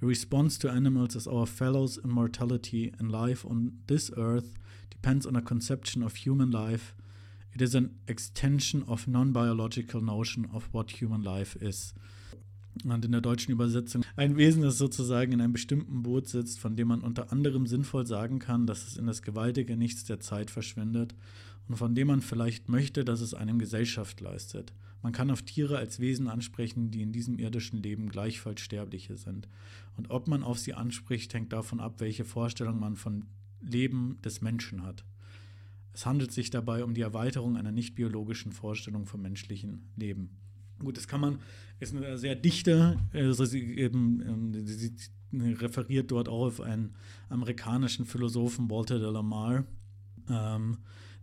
Speaker 2: The response to animals as our fellows in mortality and life on this earth depends on a conception of human life. It is an extension of non biological notion of what human life is. Und in der deutschen Übersetzung ein Wesen, das sozusagen in einem bestimmten Boot sitzt, von dem man unter anderem sinnvoll sagen kann, dass es in das gewaltige Nichts der Zeit verschwindet und von dem man vielleicht möchte, dass es einem Gesellschaft leistet. Man kann auf Tiere als Wesen ansprechen, die in diesem irdischen Leben gleichfalls Sterbliche sind. Und ob man auf sie anspricht, hängt davon ab, welche Vorstellung man von Leben des Menschen hat. Es handelt sich dabei um die Erweiterung einer nicht biologischen Vorstellung vom menschlichen Leben. Gut, das kann man, ist eine sehr dichte, also sie, eben, ähm, sie referiert dort auch auf einen amerikanischen Philosophen, Walter de la Mare, ähm,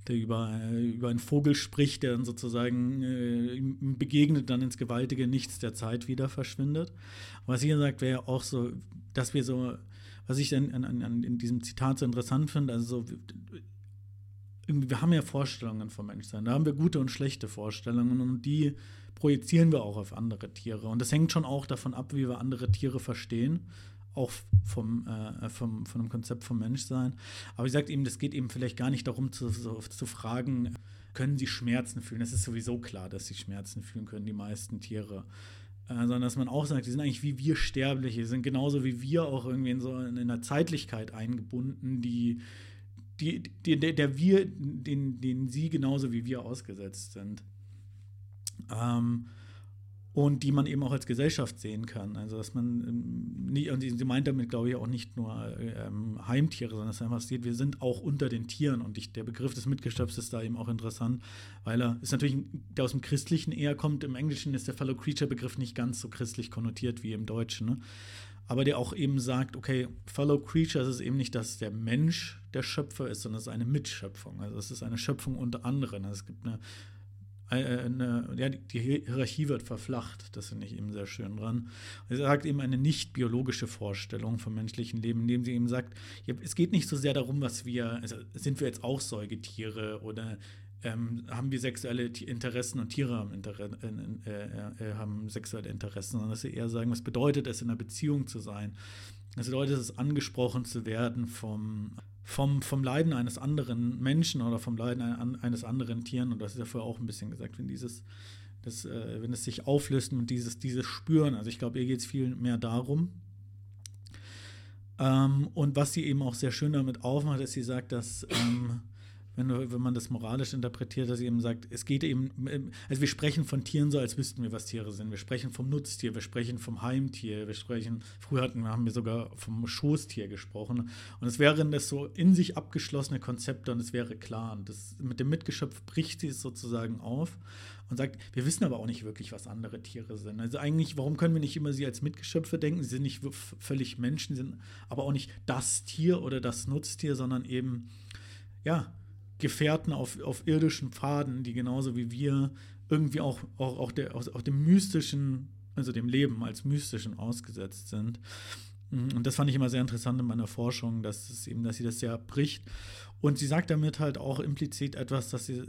Speaker 2: der über, äh, über einen Vogel spricht, der dann sozusagen äh, begegnet, dann ins gewaltige Nichts der Zeit wieder verschwindet. Was ihr sagt, wäre auch so, dass wir so, was ich an, an, an, in diesem Zitat so interessant finde, also so, wir haben ja Vorstellungen vom Menschsein, da haben wir gute und schlechte Vorstellungen und die projizieren wir auch auf andere Tiere. Und das hängt schon auch davon ab, wie wir andere Tiere verstehen auch vom, äh, vom, von dem Konzept vom Menschsein. Aber ich sage eben, das geht eben vielleicht gar nicht darum zu, so, zu fragen, können sie Schmerzen fühlen? Es ist sowieso klar, dass sie Schmerzen fühlen können, die meisten Tiere. Äh, sondern dass man auch sagt, die sind eigentlich wie wir Sterbliche, die sind genauso wie wir auch irgendwie in so in einer Zeitlichkeit eingebunden, die, die, die der, der wir, den, den sie genauso wie wir ausgesetzt sind. Ähm, und die man eben auch als Gesellschaft sehen kann. Also dass man ähm, nie, und sie meint damit, glaube ich, auch nicht nur ähm, Heimtiere, sondern dass einfach sieht, wir sind auch unter den Tieren und ich, der Begriff des Mitgestöpfs ist da eben auch interessant, weil er ist natürlich, der aus dem Christlichen eher kommt. Im Englischen ist der Fellow Creature Begriff nicht ganz so christlich konnotiert wie im Deutschen. Ne? Aber der auch eben sagt, okay, Fellow Creature ist eben nicht, dass der Mensch der Schöpfer ist, sondern es ist eine Mitschöpfung. Also es ist eine Schöpfung unter anderem. Also es gibt eine eine, ja, die Hierarchie wird verflacht, das finde ich eben sehr schön dran. Er sagt eben eine nicht biologische Vorstellung vom menschlichen Leben, indem sie eben sagt, es geht nicht so sehr darum, was wir, also sind wir jetzt auch Säugetiere oder ähm, haben wir sexuelle Interessen und Tiere haben, Inter äh, äh, haben sexuelle Interessen, sondern dass sie eher sagen, was bedeutet es, in einer Beziehung zu sein? Was bedeutet es, angesprochen zu werden vom vom, vom Leiden eines anderen Menschen oder vom Leiden eines anderen Tieren, und das ist ja vorher auch ein bisschen gesagt, wenn dieses, das, äh, wenn es sich auflöst und dieses, dieses Spüren, also ich glaube, ihr geht es viel mehr darum. Ähm, und was sie eben auch sehr schön damit aufmacht, ist, sie sagt, dass ähm, wenn, wenn man das moralisch interpretiert, dass sie eben sagt, es geht eben, also wir sprechen von Tieren so, als wüssten wir, was Tiere sind. Wir sprechen vom Nutztier, wir sprechen vom Heimtier, wir sprechen, früher hatten, haben wir sogar vom Schoßtier gesprochen. Und es wären das so in sich abgeschlossene Konzepte und es wäre klar. Und das, mit dem Mitgeschöpf bricht sie es sozusagen auf und sagt, wir wissen aber auch nicht wirklich, was andere Tiere sind. Also eigentlich, warum können wir nicht immer sie als Mitgeschöpfe denken? Sie sind nicht völlig Menschen, sind aber auch nicht das Tier oder das Nutztier, sondern eben, ja, Gefährten auf, auf irdischen Pfaden, die genauso wie wir irgendwie auch, auch, auch, der, auch, auch dem mystischen, also dem Leben als mystischen ausgesetzt sind. Mhm, und das fand ich immer sehr interessant in meiner Forschung, dass es eben, dass sie das sehr bricht. Und sie sagt damit halt auch implizit etwas, dass sie,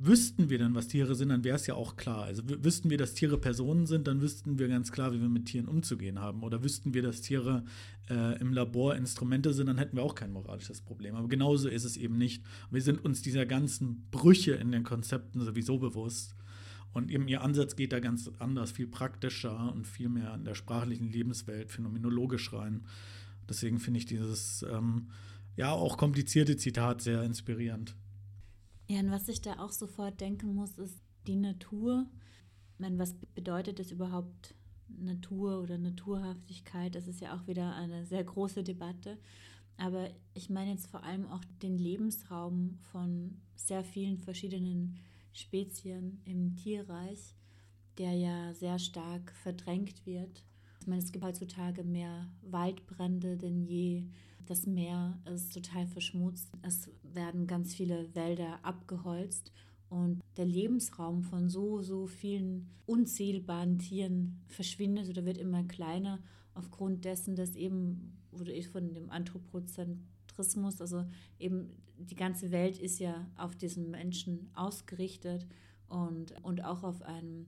Speaker 2: wüssten wir denn, was Tiere sind, dann wäre es ja auch klar. Also wüssten wir, dass Tiere Personen sind, dann wüssten wir ganz klar, wie wir mit Tieren umzugehen haben. Oder wüssten wir, dass Tiere äh, im Labor Instrumente sind, dann hätten wir auch kein moralisches Problem. Aber genauso ist es eben nicht. Wir sind uns dieser ganzen Brüche in den Konzepten sowieso bewusst. Und eben ihr Ansatz geht da ganz anders, viel praktischer und viel mehr in der sprachlichen Lebenswelt phänomenologisch rein. Deswegen finde ich dieses ähm, ja auch komplizierte Zitat sehr inspirierend.
Speaker 1: Ja, und was ich da auch sofort denken muss, ist die Natur. Ich meine, was bedeutet es überhaupt Natur oder Naturhaftigkeit? Das ist ja auch wieder eine sehr große Debatte. Aber ich meine jetzt vor allem auch den Lebensraum von sehr vielen verschiedenen Spezien im Tierreich, der ja sehr stark verdrängt wird. Ich meine, es gibt heutzutage mehr Waldbrände denn je. Das Meer ist total verschmutzt. Es werden ganz viele Wälder abgeholzt. Und der Lebensraum von so, so vielen unzählbaren Tieren verschwindet oder wird immer kleiner aufgrund dessen, dass eben, wurde ich von dem Anthropozentrismus, also eben die ganze Welt ist ja auf diesen Menschen ausgerichtet und, und auch auf ein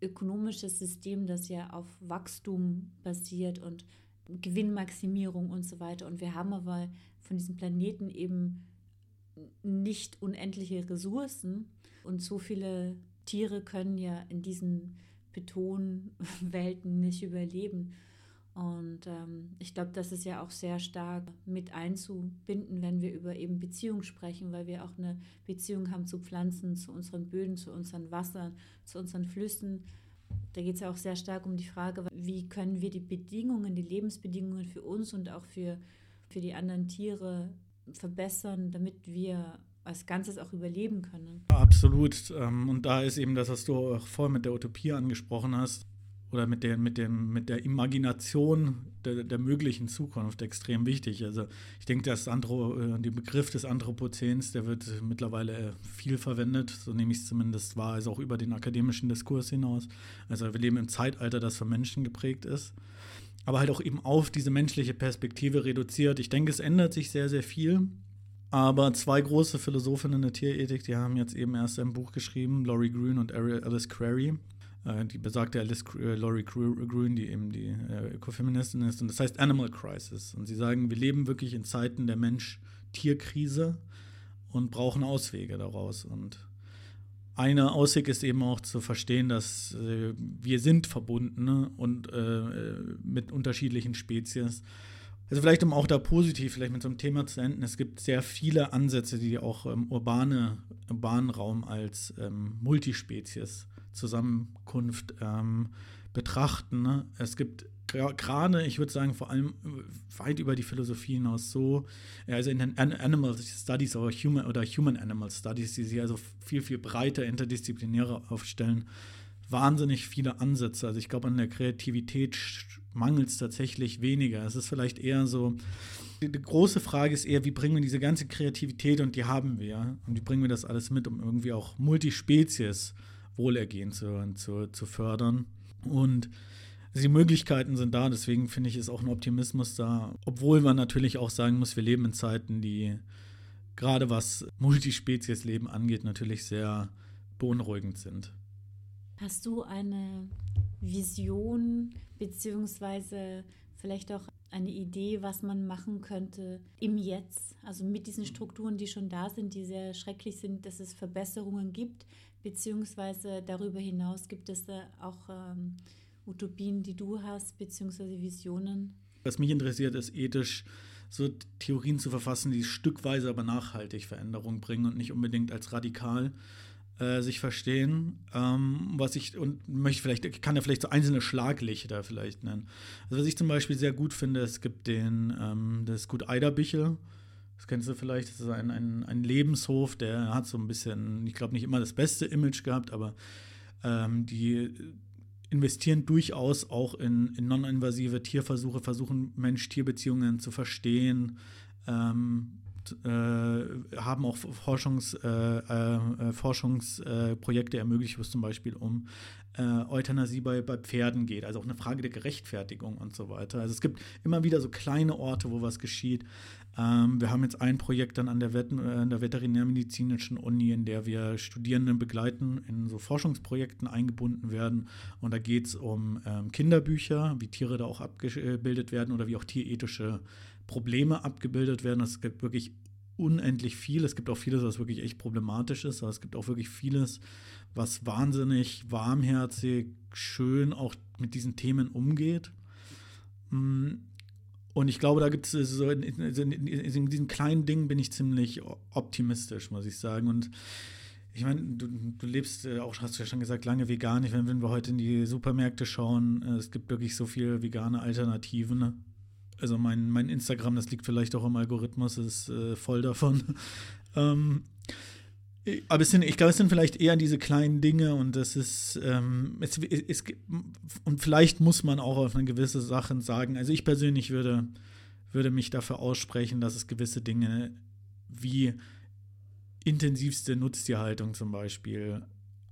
Speaker 1: ökonomisches System, das ja auf Wachstum basiert und Gewinnmaximierung und so weiter. Und wir haben aber von diesem Planeten eben nicht unendliche Ressourcen und so viele Tiere können ja in diesen Betonwelten nicht überleben. Und ähm, ich glaube, das ist ja auch sehr stark mit einzubinden, wenn wir über eben Beziehung sprechen, weil wir auch eine Beziehung haben zu Pflanzen, zu unseren Böden, zu unseren Wassern, zu unseren Flüssen. Da geht es ja auch sehr stark um die Frage, wie können wir die Bedingungen, die Lebensbedingungen für uns und auch für, für die anderen Tiere verbessern, damit wir als Ganzes auch überleben können.
Speaker 2: Absolut. Ähm, und da ist eben das, was du auch vorher mit der Utopie angesprochen hast, oder mit der, mit dem, mit der Imagination der, der möglichen Zukunft extrem wichtig. Also ich denke, das Andro, äh, der Begriff des Anthropozäns, der wird mittlerweile viel verwendet, so nehme ich es zumindest wahr, also auch über den akademischen Diskurs hinaus. Also wir leben im Zeitalter, das von Menschen geprägt ist, aber halt auch eben auf diese menschliche Perspektive reduziert. Ich denke, es ändert sich sehr, sehr viel. Aber zwei große Philosophinnen der Tierethik, die haben jetzt eben erst ein Buch geschrieben, Laurie Green und Alice Query. Äh, die besagte Alice äh, Laurie Green, die eben die äh, Ökofeministin ist. Und das heißt Animal Crisis. Und sie sagen, wir leben wirklich in Zeiten der Mensch-Tier-Krise und brauchen Auswege daraus. Und eine Ausweg ist eben auch zu verstehen, dass wir sind verbunden ne? und mit unterschiedlichen Spezies. Also vielleicht um auch da positiv vielleicht mit so einem Thema zu enden, es gibt sehr viele Ansätze, die auch ähm, urbane, urbanen Raum als ähm, Multispezies Zusammenkunft ähm, betrachten. Ne? Es gibt gerade, ich würde sagen, vor allem äh, weit über die Philosophie hinaus so, also in den Animal Studies oder Human, oder Human Animal Studies, die sich also viel, viel breiter, interdisziplinärer aufstellen, wahnsinnig viele Ansätze. Also ich glaube, an der Kreativität mangelt es tatsächlich weniger. Es ist vielleicht eher so, die, die, große Frage ist eher, wie bringen wir diese ganze Kreativität, und die haben wir, und wie bringen wir das alles mit, um irgendwie auch Multispezies Wohlergehen zu, zu, zu fördern. Und die Möglichkeiten sind da, deswegen finde ich, ist auch ein Optimismus da. Obwohl man natürlich auch sagen muss, wir leben in Zeiten, die gerade was Multispezies-Leben angeht, natürlich sehr beunruhigend sind.
Speaker 1: Hast du eine Vision beziehungsweise vielleicht auch eine Idee, was man machen könnte im Jetzt, also mit diesen Strukturen, die schon da sind, die sehr schrecklich sind, dass es Verbesserungen gibt, beziehungsweise darüber hinaus gibt es auch ähm, Utopien, die du hast, beziehungsweise Visionen?
Speaker 2: Was mich interessiert, ist ethisch so Theorien zu verfassen, die stückweise aber nachhaltig Veränderungen bringen und nicht unbedingt als radikal äh, sich verstehen. Ähm, was ich und möchte vielleicht, ich kann ja vielleicht so einzelne Schlaglichter vielleicht nennen. Also was ich zum Beispiel sehr gut finde, es gibt den, ähm, das Gut Eiderbichel. Das kennst du vielleicht, das ist ein, ein, ein Lebenshof, der hat so ein bisschen, ich glaube nicht immer das beste Image gehabt, aber ähm, die investieren durchaus auch in, in non-invasive Tierversuche, versuchen Mensch-Tier-Beziehungen zu verstehen, ähm, äh, haben auch Forschungs, äh, äh, Forschungsprojekte ermöglicht, wo es zum Beispiel um äh, Euthanasie bei, bei Pferden geht, also auch eine Frage der Gerechtfertigung und so weiter. Also es gibt immer wieder so kleine Orte, wo was geschieht. Ähm, wir haben jetzt ein Projekt dann an der, Vet äh, der Veterinärmedizinischen Uni, in der wir Studierenden begleiten, in so Forschungsprojekten eingebunden werden. Und da geht es um ähm, Kinderbücher, wie Tiere da auch abgebildet werden oder wie auch tierethische Probleme abgebildet werden. Es gibt wirklich unendlich viel. Es gibt auch vieles, was wirklich echt problematisch ist, aber es gibt auch wirklich vieles, was wahnsinnig warmherzig, schön auch mit diesen Themen umgeht. Mm, und ich glaube, da gibt es so in, in, in, diesen kleinen Dingen bin ich ziemlich optimistisch, muss ich sagen. Und ich meine, du, du, lebst äh, auch, hast du ja schon gesagt, lange vegan. Ich meine, wenn wir heute in die Supermärkte schauen, äh, es gibt wirklich so viele vegane Alternativen. Also mein, mein Instagram, das liegt vielleicht auch im Algorithmus, ist äh, voll davon. ähm, aber es sind, ich glaube, es sind vielleicht eher diese kleinen Dinge und das ist, ähm, es, es, und vielleicht muss man auch auf eine gewisse Sachen sagen. Also ich persönlich würde, würde mich dafür aussprechen, dass es gewisse Dinge wie intensivste Nutztierhaltung zum Beispiel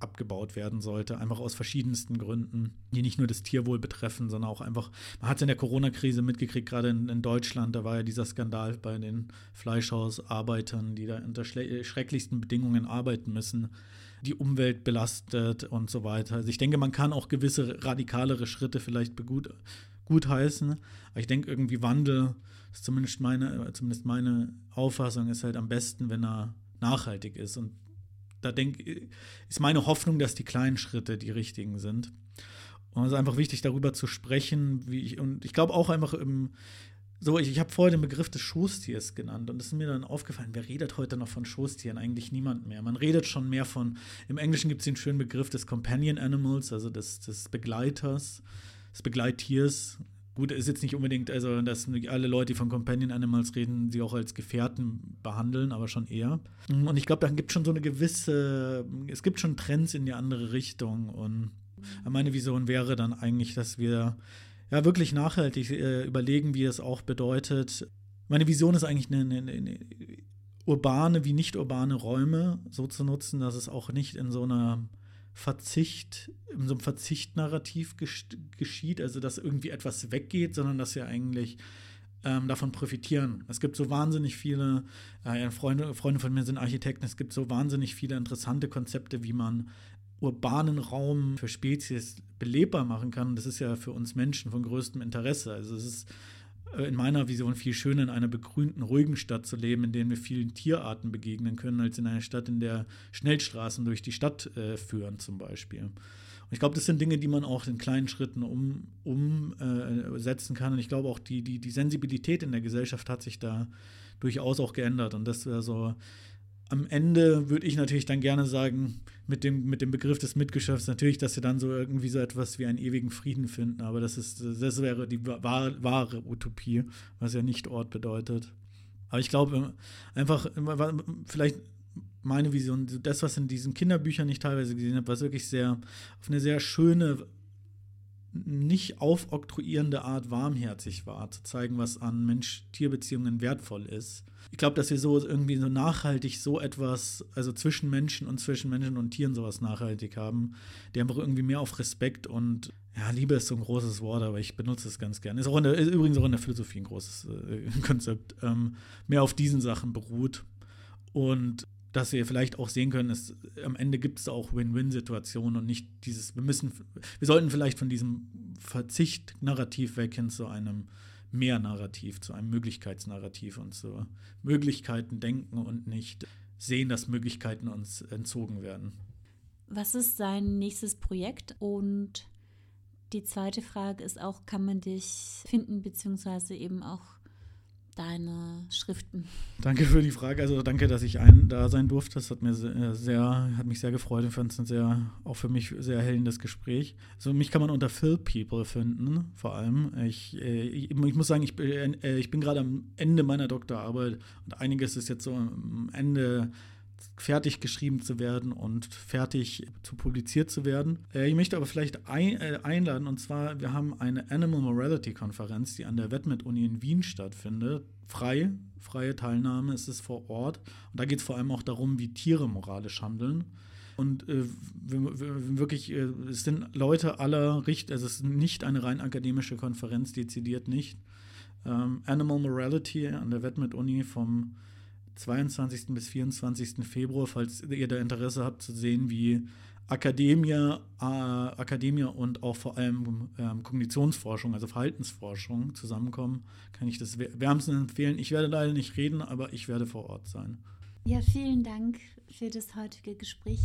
Speaker 2: abgebaut werden sollte, einfach aus verschiedensten Gründen, die nicht nur das Tierwohl betreffen, sondern auch einfach, man hat es in der Corona-Krise mitgekriegt, gerade in, in, Deutschland, da war ja dieser Skandal bei den Fleischhausarbeitern, die da unter schrecklichsten Bedingungen arbeiten müssen, die Umwelt belastet und so weiter. Also ich denke, man kann auch gewisse radikalere Schritte vielleicht begut, gutheißen, aber ich denke irgendwie Wandel, ist zumindest meine, zumindest meine Auffassung, ist halt am besten, wenn er nachhaltig ist und da denk, ist meine Hoffnung, dass die kleinen Schritte die richtigen sind. Und es ist einfach wichtig, darüber zu sprechen, wie ich, und ich glaube auch einfach im, so, ich, ich habe vorher den Begriff des Schoßtiers genannt und es ist mir dann aufgefallen, wer redet heute noch von Schoßtieren? Eigentlich niemand mehr. Man redet schon mehr von, im Englischen gibt es den schönen Begriff des Companion Animals, also des, des Begleiters, des Begleittiers. Gut, ist jetzt nicht unbedingt, also dass alle Leute, die von Companion Animals reden, sie auch als Gefährten behandeln, aber schon eher. Und ich glaube, da gibt es schon so eine gewisse, es gibt schon Trends in die andere Richtung. Und meine Vision wäre dann eigentlich, dass wir ja wirklich nachhaltig äh, überlegen, wie es auch bedeutet. Meine Vision ist eigentlich eine, eine, eine urbane wie nicht urbane Räume so zu nutzen, dass es auch nicht in so einer Verzicht, in so einem Verzichtnarrativ geschieht, also dass irgendwie etwas weggeht, sondern dass wir eigentlich ähm, davon profitieren. Es gibt so wahnsinnig viele, äh, Freunde, Freunde von mir sind Architekten, es gibt so wahnsinnig viele interessante Konzepte, wie man urbanen Raum für Spezies belebbar machen kann. Das ist ja für uns Menschen von größtem Interesse. Also es ist in meiner Vision viel schöner, in einer begrünten, ruhigen Stadt zu leben, in der wir vielen Tierarten begegnen können, als in einer Stadt, in der Schnellstraßen durch die Stadt äh, führen, zum Beispiel. Und ich glaube, das sind Dinge, die man auch in kleinen Schritten umsetzen um, äh, kann. Und ich glaube auch, die, die, die Sensibilität in der Gesellschaft hat sich da durchaus auch geändert. Und das wäre so am Ende würde ich natürlich dann gerne sagen, mit dem, mit dem Begriff des Mitgeschäfts natürlich, dass sie dann so irgendwie so etwas wie einen ewigen Frieden finden. Aber das ist, das wäre die wahre, wahre Utopie, was ja nicht Ort bedeutet. Aber ich glaube, einfach, vielleicht meine Vision, das, was in diesen Kinderbüchern ich teilweise gesehen habe, was wirklich sehr, auf eine sehr schöne, nicht aufoktroyierende Art warmherzig war, zu zeigen, was an Mensch-Tier-Beziehungen wertvoll ist ich glaube, dass wir so irgendwie so nachhaltig so etwas, also zwischen Menschen und zwischen Menschen und Tieren sowas nachhaltig haben, die einfach irgendwie mehr auf Respekt und ja, Liebe ist so ein großes Wort, aber ich benutze es ganz gerne. Ist, auch der, ist übrigens auch in der Philosophie ein großes äh, Konzept. Ähm, mehr auf diesen Sachen beruht. Und dass wir vielleicht auch sehen können, ist, am Ende gibt es auch Win-Win-Situationen und nicht dieses, wir müssen, wir sollten vielleicht von diesem Verzicht-Narrativ weg hin zu einem mehr Narrativ, zu einem Möglichkeitsnarrativ und zu Möglichkeiten denken und nicht sehen, dass Möglichkeiten uns entzogen werden.
Speaker 1: Was ist sein nächstes Projekt? Und die zweite Frage ist auch, kann man dich finden, beziehungsweise eben auch deine Schriften.
Speaker 2: Danke für die Frage. Also danke, dass ich ein da sein durfte. Das hat mir sehr, sehr hat mich sehr gefreut. Ich fand es ein sehr, auch für mich sehr erhellendes Gespräch. Also mich kann man unter Phil People finden, vor allem. Ich, äh, ich, ich muss sagen, ich, äh, ich bin gerade am Ende meiner Doktorarbeit und einiges ist jetzt so am Ende fertig geschrieben zu werden und fertig zu publiziert zu werden. Äh, ich möchte aber vielleicht äh, einladen, und zwar, wir haben eine Animal Morality Konferenz, die an der Wettmet-Uni in Wien stattfindet. Frei, freie Teilnahme, es ist vor Ort. Und da geht es vor allem auch darum, wie Tiere moralisch handeln. Und äh, wirklich, äh, es sind Leute aller Richt, also es ist nicht eine rein akademische Konferenz, dezidiert nicht. Ähm, Animal Morality an der Wettmet-Uni vom 22. bis 24. Februar, falls ihr da Interesse habt, zu sehen, wie Akademie, äh, Akademie und auch vor allem ähm, Kognitionsforschung, also Verhaltensforschung zusammenkommen, kann ich das wärmstens empfehlen. Ich werde leider nicht reden, aber ich werde vor Ort sein.
Speaker 1: Ja, vielen Dank für das heutige Gespräch.